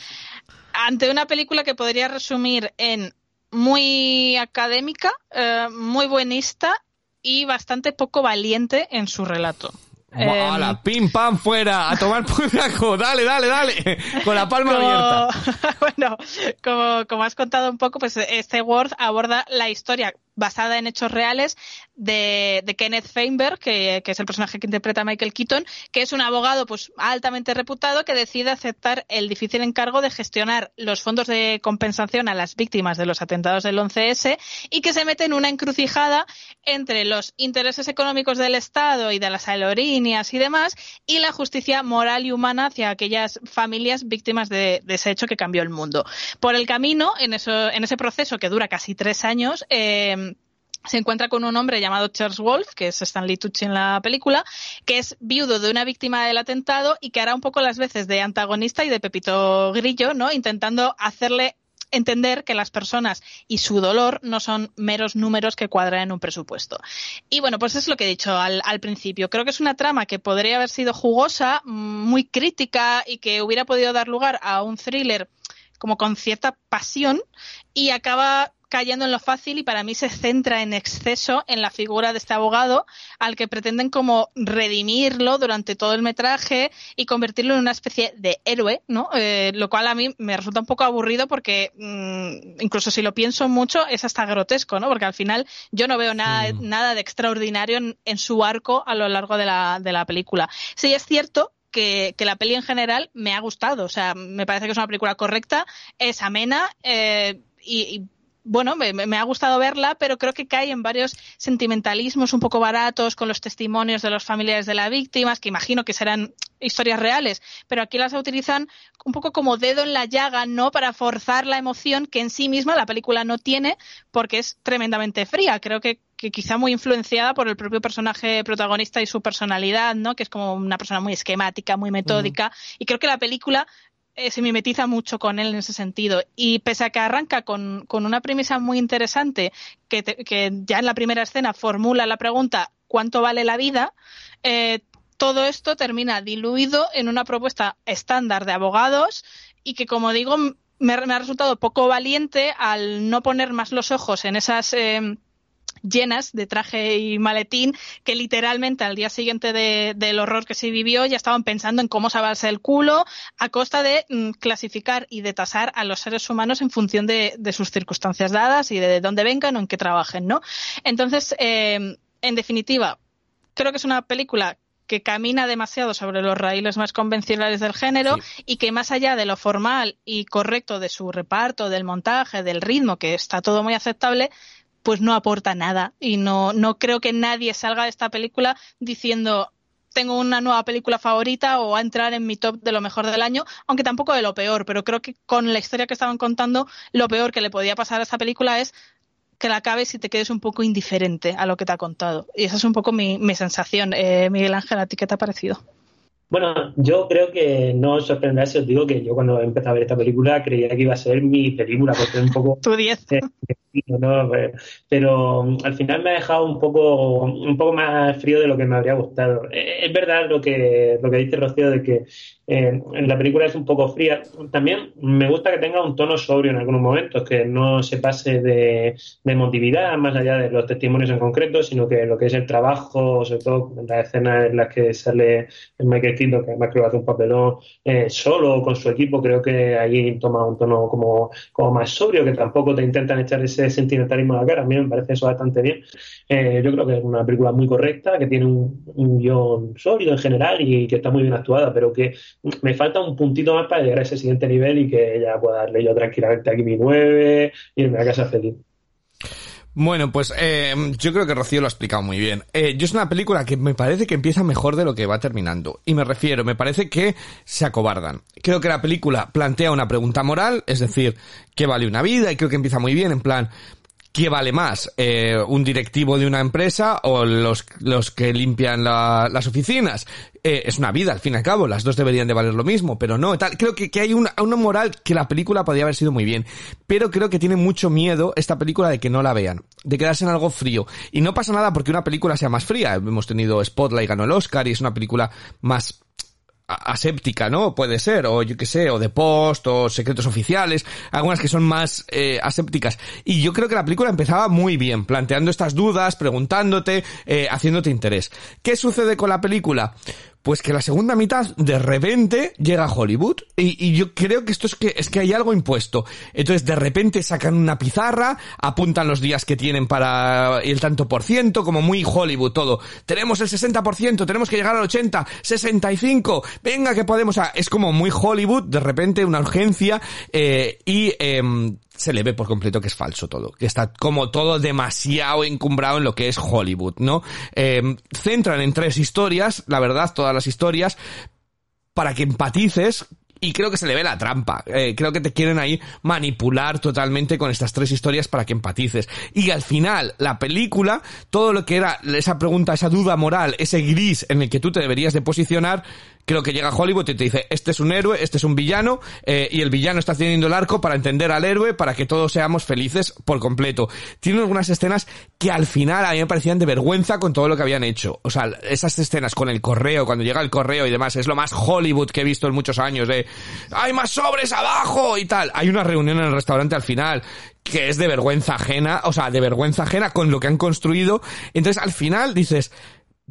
ante una película que podría resumir en muy académica, eh, muy buenista y bastante poco valiente en su relato.
Em, ¡Pim, pam, fuera! ¡A tomar puñaco! ¡Dale, dale, dale! Con la palma abierta.
bueno, como, como has contado un poco, pues este Word aborda la historia basada en hechos reales de, Kenneth Feinberg, que, es el personaje que interpreta Michael Keaton, que es un abogado pues altamente reputado que decide aceptar el difícil encargo de gestionar los fondos de compensación a las víctimas de los atentados del 11S y que se mete en una encrucijada entre los intereses económicos del Estado y de las aerolíneas y demás y la justicia moral y humana hacia aquellas familias víctimas de, ese hecho que cambió el mundo. Por el camino, en, eso, en ese proceso que dura casi tres años, eh, se encuentra con un hombre llamado Charles Wolf, que es Stanley Tucci en la película, que es viudo de una víctima del atentado y que hará un poco las veces de antagonista y de Pepito Grillo, ¿no? Intentando hacerle entender que las personas y su dolor no son meros números que cuadran en un presupuesto. Y bueno, pues es lo que he dicho al, al principio. Creo que es una trama que podría haber sido jugosa, muy crítica y que hubiera podido dar lugar a un thriller como con cierta pasión y acaba cayendo en lo fácil y para mí se centra en exceso en la figura de este abogado al que pretenden como redimirlo durante todo el metraje y convertirlo en una especie de héroe, ¿no? Eh, lo cual a mí me resulta un poco aburrido porque mmm, incluso si lo pienso mucho es hasta grotesco, ¿no? Porque al final yo no veo nada, mm. nada de extraordinario en, en, su arco a lo largo de la, de la película. Sí es cierto que, que, la peli en general me ha gustado. O sea, me parece que es una película correcta, es amena eh, y, y bueno, me, me, ha gustado verla, pero creo que cae en varios sentimentalismos un poco baratos con los testimonios de los familiares de las víctimas, que imagino que serán historias reales, pero aquí las utilizan un poco como dedo en la llaga, ¿no? Para forzar la emoción que en sí misma la película no tiene, porque es tremendamente fría. Creo que, que quizá muy influenciada por el propio personaje protagonista y su personalidad, ¿no? Que es como una persona muy esquemática, muy metódica. Uh -huh. Y creo que la película eh, se mimetiza mucho con él en ese sentido. Y pese a que arranca con, con una premisa muy interesante, que, te, que, ya en la primera escena formula la pregunta ¿cuánto vale la vida? Eh, todo esto termina diluido en una propuesta estándar de abogados y que, como digo, me, me ha resultado poco valiente al no poner más los ojos en esas. Eh, llenas de traje y maletín que literalmente al día siguiente de, del horror que se vivió ya estaban pensando en cómo salvarse el culo a costa de mm, clasificar y de tasar a los seres humanos en función de, de, sus circunstancias dadas y de dónde vengan o en qué trabajen, ¿no? Entonces, eh, en definitiva, creo que es una película que camina demasiado sobre los raíles más convencionales del género sí. y que más allá de lo formal y correcto de su reparto, del montaje, del ritmo, que está todo muy aceptable, pues no aporta nada y no, no creo que nadie salga de esta película diciendo tengo una nueva película favorita o a entrar en mi top de lo mejor del año, aunque tampoco de lo peor, pero creo que con la historia que estaban contando, lo peor que le podía pasar a esta película es que la acabes y te quedes un poco indiferente a lo que te ha contado. Y esa es un poco mi, mi sensación. Eh, Miguel Ángel, ¿a ti qué te ha parecido?
Bueno, yo creo que no os sorprenderá si os digo que yo cuando empecé a ver esta película creía que iba a ser mi película, porque un poco...
tu 10.
¿no? Pero al final me ha dejado un poco, un poco más frío de lo que me habría gustado. Es verdad lo que, lo que dice Rocío de que eh, la película es un poco fría. También me gusta que tenga un tono sobrio en algunos momentos, que no se pase de, de emotividad más allá de los testimonios en concreto, sino que lo que es el trabajo, sobre todo en las escenas en las que sale Michael Que además creo que hace un papelón eh, solo con su equipo, creo que ahí toma un tono como, como más sobrio, que tampoco te intentan echar ese sentimentalismo a la cara. A mí me parece eso bastante bien. Eh, yo creo que es una película muy correcta, que tiene un, un guion sólido en general y que está muy bien actuada, pero que me falta un puntito más para llegar a ese siguiente nivel y que ya pueda darle yo tranquilamente aquí mi 9 y irme a casa feliz.
Bueno, pues eh, yo creo que Rocío lo ha explicado muy bien. Eh, yo es una película que me parece que empieza mejor de lo que va terminando. Y me refiero, me parece que se acobardan. Creo que la película plantea una pregunta moral, es decir, ¿qué vale una vida? Y creo que empieza muy bien, en plan, ¿Qué vale más? Eh, ¿Un directivo de una empresa o los, los que limpian la, las oficinas? Eh, es una vida, al fin y al cabo, las dos deberían de valer lo mismo, pero no, tal. Creo que, que hay una, una moral que la película podría haber sido muy bien, pero creo que tiene mucho miedo esta película de que no la vean, de quedarse en algo frío. Y no pasa nada porque una película sea más fría. Hemos tenido Spotlight, ganó el Oscar y es una película más aséptica, ¿no? Puede ser, o yo qué sé, o de post, o secretos oficiales, algunas que son más eh, asépticas. Y yo creo que la película empezaba muy bien, planteando estas dudas, preguntándote, eh, haciéndote interés. ¿Qué sucede con la película? Pues que la segunda mitad de repente llega a Hollywood y, yo creo que esto es que es que hay algo impuesto. Entonces de repente sacan una pizarra, apuntan los días que tienen para el tanto por ciento, como muy Hollywood todo. Tenemos el 60%, tenemos que llegar al 80, 65, venga que podemos. Es como muy Hollywood, de repente una urgencia eh, y eh, se le ve por completo que es falso todo, que está como todo demasiado encumbrado en lo que es Hollywood, ¿no? Eh, centran en tres historias, la verdad, todas las historias, para que empatices y creo que se le ve la trampa. Eh, creo que te quieren ahí manipular totalmente con estas tres historias para que empatices. Y al final, la película, todo lo que era esa pregunta, esa duda moral, ese gris en el que tú te deberías de posicionar, Creo que llega a Hollywood y te dice, este es un héroe, este es un villano, eh, y el villano está teniendo el arco para entender al héroe, para que todos seamos felices por completo. Tiene algunas escenas que al final a mí me parecían de vergüenza con todo lo que habían hecho. O sea, esas escenas con el correo, cuando llega el correo y demás, es lo más Hollywood que he visto en muchos años, de, hay más sobres abajo y tal. Hay una reunión en el restaurante al final que es de vergüenza ajena, o sea, de vergüenza ajena con lo que han construido. Entonces, al final dices,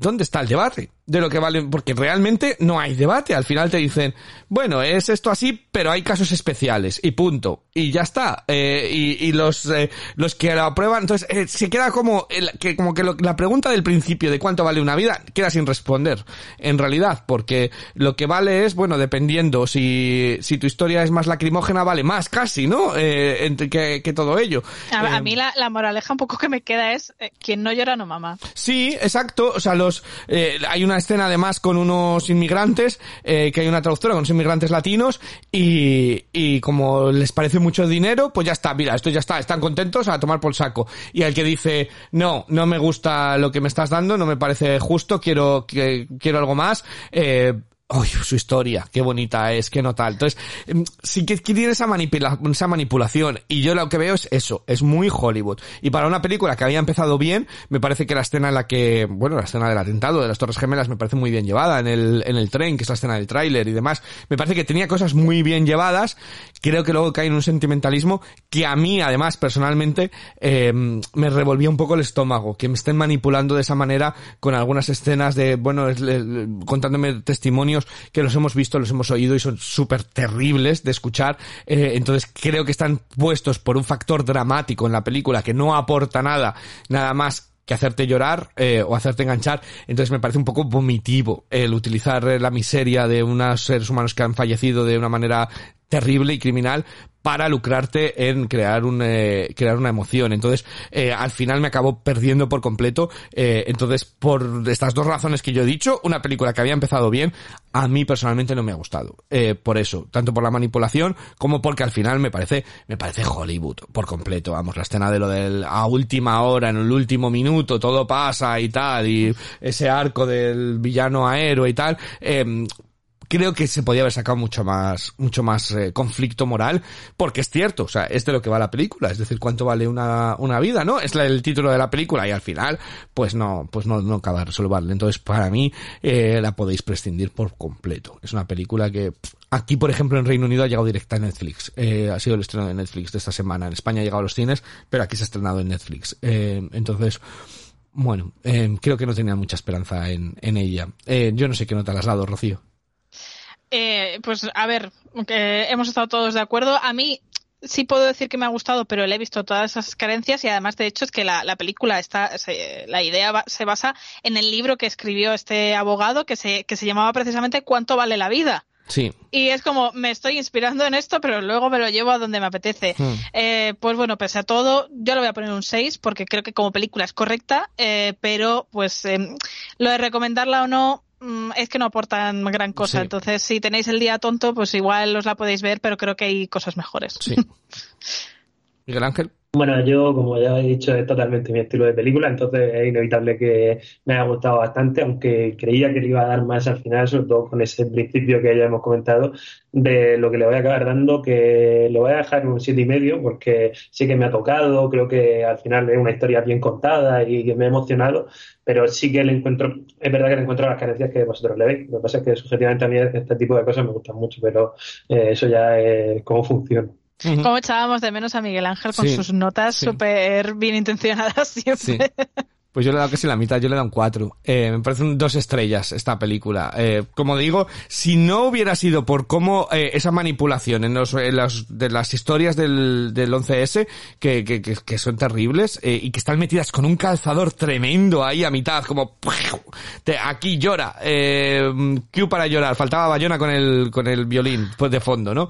¿dónde está el debate? de lo que vale, porque realmente no hay debate. Al final te dicen, bueno, es esto así, pero hay casos especiales y punto. Y ya está. Eh, y, y los, eh, los que lo aprueban, entonces eh, se queda como, el, que, como que la pregunta del principio de cuánto vale una vida queda sin responder, en realidad, porque lo que vale es, bueno, dependiendo si, si tu historia es más lacrimógena, vale más casi, ¿no? entre que, que, todo ello.
A, mí la, la, moraleja un poco que me queda es, quien no llora no mama.
Sí, exacto. O sea, los, hay una escena además con unos inmigrantes, eh, que hay una traductora con unos inmigrantes latinos y, y como les parece mucho dinero, pues ya está, mira, esto ya está, están contentos a tomar por saco. Y el que dice, no, no me gusta lo que me estás dando, no me parece justo, quiero, que, quiero algo más, eh, ¡Uy, su historia! ¡Qué bonita es! ¡Qué no tal! Entonces, em, sí que tiene esa, manipula esa manipulación. Y yo lo que veo es eso. Es muy Hollywood. Y para una película que había empezado bien, me parece que la escena en la que, bueno, la escena del atentado de las Torres Gemelas me parece muy bien llevada en el, en el tren, que es la escena del tráiler y demás. Me parece que tenía cosas muy bien llevadas. Creo que luego cae en un sentimentalismo que a mí, además, personalmente, eh, me revolvía un poco el estómago. Que me estén manipulando de esa manera con algunas escenas de, bueno, contándome testimonios que los hemos visto, los hemos oído y son súper terribles de escuchar. Eh, entonces creo que están puestos por un factor dramático en la película que no aporta nada, nada más que hacerte llorar eh, o hacerte enganchar. Entonces me parece un poco vomitivo el utilizar la miseria de unos seres humanos que han fallecido de una manera terrible y criminal para lucrarte en crear un eh, crear una emoción. Entonces eh, al final me acabó perdiendo por completo. Eh, entonces por estas dos razones que yo he dicho una película que había empezado bien a mí personalmente no me ha gustado. Eh, por eso tanto por la manipulación como porque al final me parece me parece Hollywood por completo. Vamos la escena de lo del a última hora en el último minuto todo pasa y tal y ese arco del villano aéreo y tal eh, creo que se podía haber sacado mucho más, mucho más eh, conflicto moral, porque es cierto, o sea, es de lo que va la película, es decir, cuánto vale una, una vida, ¿no? Es el título de la película y al final, pues no, pues no, no acaba de resolverlo. Entonces, para mí, eh, la podéis prescindir por completo. Es una película que, Aquí, por ejemplo, en Reino Unido ha llegado directa a Netflix. Eh, ha sido el estreno de Netflix de esta semana. En España ha llegado a los cines, pero aquí se ha estrenado en Netflix. Eh, entonces, bueno, eh, creo que no tenía mucha esperanza en, en ella. Eh, yo no sé qué nota le has dado, Rocío.
Eh, pues a ver, que hemos estado todos de acuerdo. A mí sí puedo decir que me ha gustado, pero le he visto todas esas carencias y además de hecho es que la, la película está, se, la idea va, se basa en el libro que escribió este abogado que se, que se llamaba precisamente ¿Cuánto vale la vida?
Sí.
Y es como, me estoy inspirando en esto, pero luego me lo llevo a donde me apetece. Hmm. Eh, pues bueno, pese a todo, yo le voy a poner un 6 porque creo que como película es correcta, eh, pero pues eh, lo de recomendarla o no, es que no aportan gran cosa. Sí. Entonces, si tenéis el día tonto, pues igual os la podéis ver, pero creo que hay cosas mejores.
Sí. Miguel Ángel.
Bueno, yo, como ya he dicho, es totalmente mi estilo de película, entonces es inevitable que me haya gustado bastante, aunque creía que le iba a dar más al final, sobre todo con ese principio que ya hemos comentado, de lo que le voy a acabar dando, que lo voy a dejar en un siete y medio, porque sí que me ha tocado, creo que al final es una historia bien contada y que me ha emocionado, pero sí que le encuentro, es verdad que le encuentro las carencias que vosotros le veis. Lo que pasa es que subjetivamente a mí este tipo de cosas me gustan mucho, pero eh, eso ya es cómo funciona.
Como echábamos de menos a Miguel Ángel con
Sí,
sus notas
sí.
súper bien intencionadas siempre.
Pues yo le he dado casi la mitad, yo le he dado un 4. Eh, me parecen dos estrellas esta película. Eh, como digo, si no hubiera sido por cómo eh, esa manipulación en, los, en las, de las historias del, del 11S, que, que, que, que son terribles, eh, y que están metidas con un calzador tremendo ahí a mitad, como te- aquí llora, eh, Q para llorar, faltaba Bayona con el, con el violín pues de fondo, ¿no?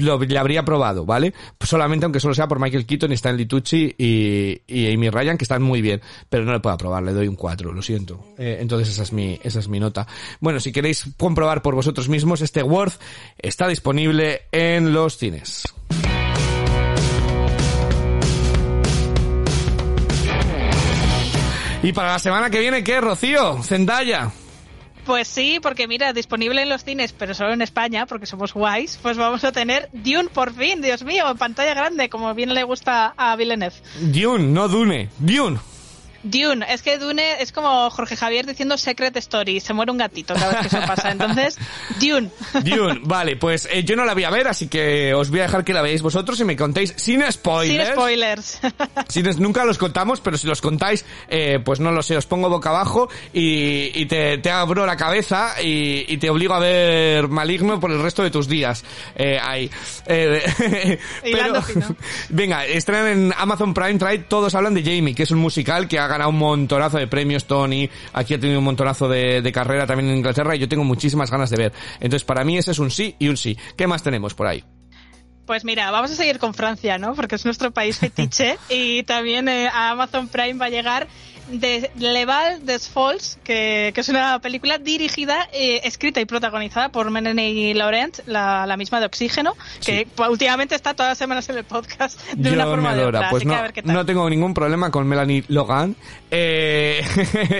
Lo, le habría probado, ¿vale? Solamente aunque solo sea por Michael Keaton y Stanley Tucci y Amy Ryan, que están muy bien, pero no le puedo aprobar, le doy un 4, lo siento. Eh, entonces esa es mi, esa es mi nota. Bueno, si queréis comprobar por vosotros mismos, este Worth está disponible en los cines. Y para la semana que viene, ¿qué, Rocío? Zendaya.
Pues sí, porque mira, disponible en los cines, pero solo en España, porque somos guays, pues vamos a tener Dune por fin, Dios mío, en pantalla grande, como bien le gusta a Villeneuve.
Dune, no Dune, Dune.
Dune, es que Dune es como Jorge Javier diciendo Secret Story, se muere un gatito cada vez que eso pasa. Entonces, Dune.
Dune, vale, pues eh, yo no la voy a ver, así que os voy a dejar que la veáis vosotros y me contéis sin spoilers.
Sin spoilers.
Sin, nunca los contamos, pero si los contáis, eh, pues no lo sé, os pongo boca abajo y, te, te, abro la cabeza y, te obligo a ver Maligno por el resto de tus días. Eh, ahí. Eh, pero, venga, estrenan en Amazon Prime Trade, todos hablan de Jamie, que es un musical que ha ganado un montonazo de premios, Tony. Aquí ha tenido un montonazo de, de carrera también en Inglaterra y yo tengo muchísimas ganas de ver. Entonces, para mí ese es un sí y un sí. ¿Qué más tenemos por ahí?
Pues mira, vamos a seguir con Francia, ¿no? Porque es nuestro país fetiche y también eh, a Amazon Prime va a llegar de Leval des Falls, que, que, es una película dirigida, eh, escrita y protagonizada por Melanie Laurent, la, la misma de Oxígeno, que últimamente está todas las semanas en el podcast de una forma de otra.
Pues no, no, tengo ningún problema con Melanie Logan eh,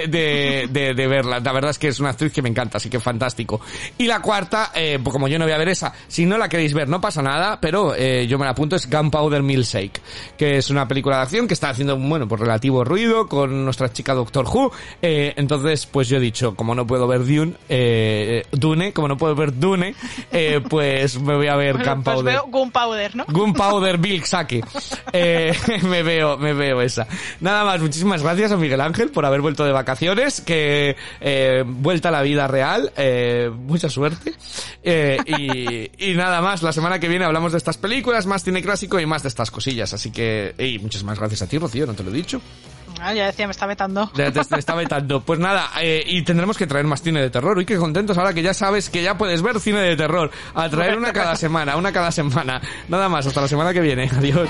de, de, de, verla. La verdad es que es una actriz que me encanta, así que fantástico. Y la cuarta, eh, pues como yo no voy a ver esa, si no la queréis ver no pasa nada, pero eh, yo me la apunto, es Gunpowder Milkshake, que es una película de acción que está haciendo, bueno, pues relativo ruido con nuestra chica Doctor Who. Eh, entonces, pues yo he dicho, como no puedo ver Dune, eh, Dune, como no puedo ver Dune, eh, pues me voy a ver bueno, Gunpowder. Pues
veo Gunpowder, ¿no?
Gunpowder Milk Sake. Eh, me veo, me veo esa. Nada más, muchísimas gracias a Miguel Ángel por haber vuelto de vacaciones, que eh, vuelta a la vida real, eh, mucha suerte. Y, y nada más, la semana que viene hablamos de estas películas, más cine clásico y más de estas cosillas. Así que, y muchas más gracias a ti, Rocío, no te lo he dicho.
Ah, ya decía, me está vetando.
Ya te, está vetando. Pues nada, eh, y tendremos que traer más cine de terror. Uy, qué contentos ahora que ya sabes que ya puedes ver cine de terror. A traer una cada semana, una cada semana. Nada más, hasta la semana que viene. Adiós.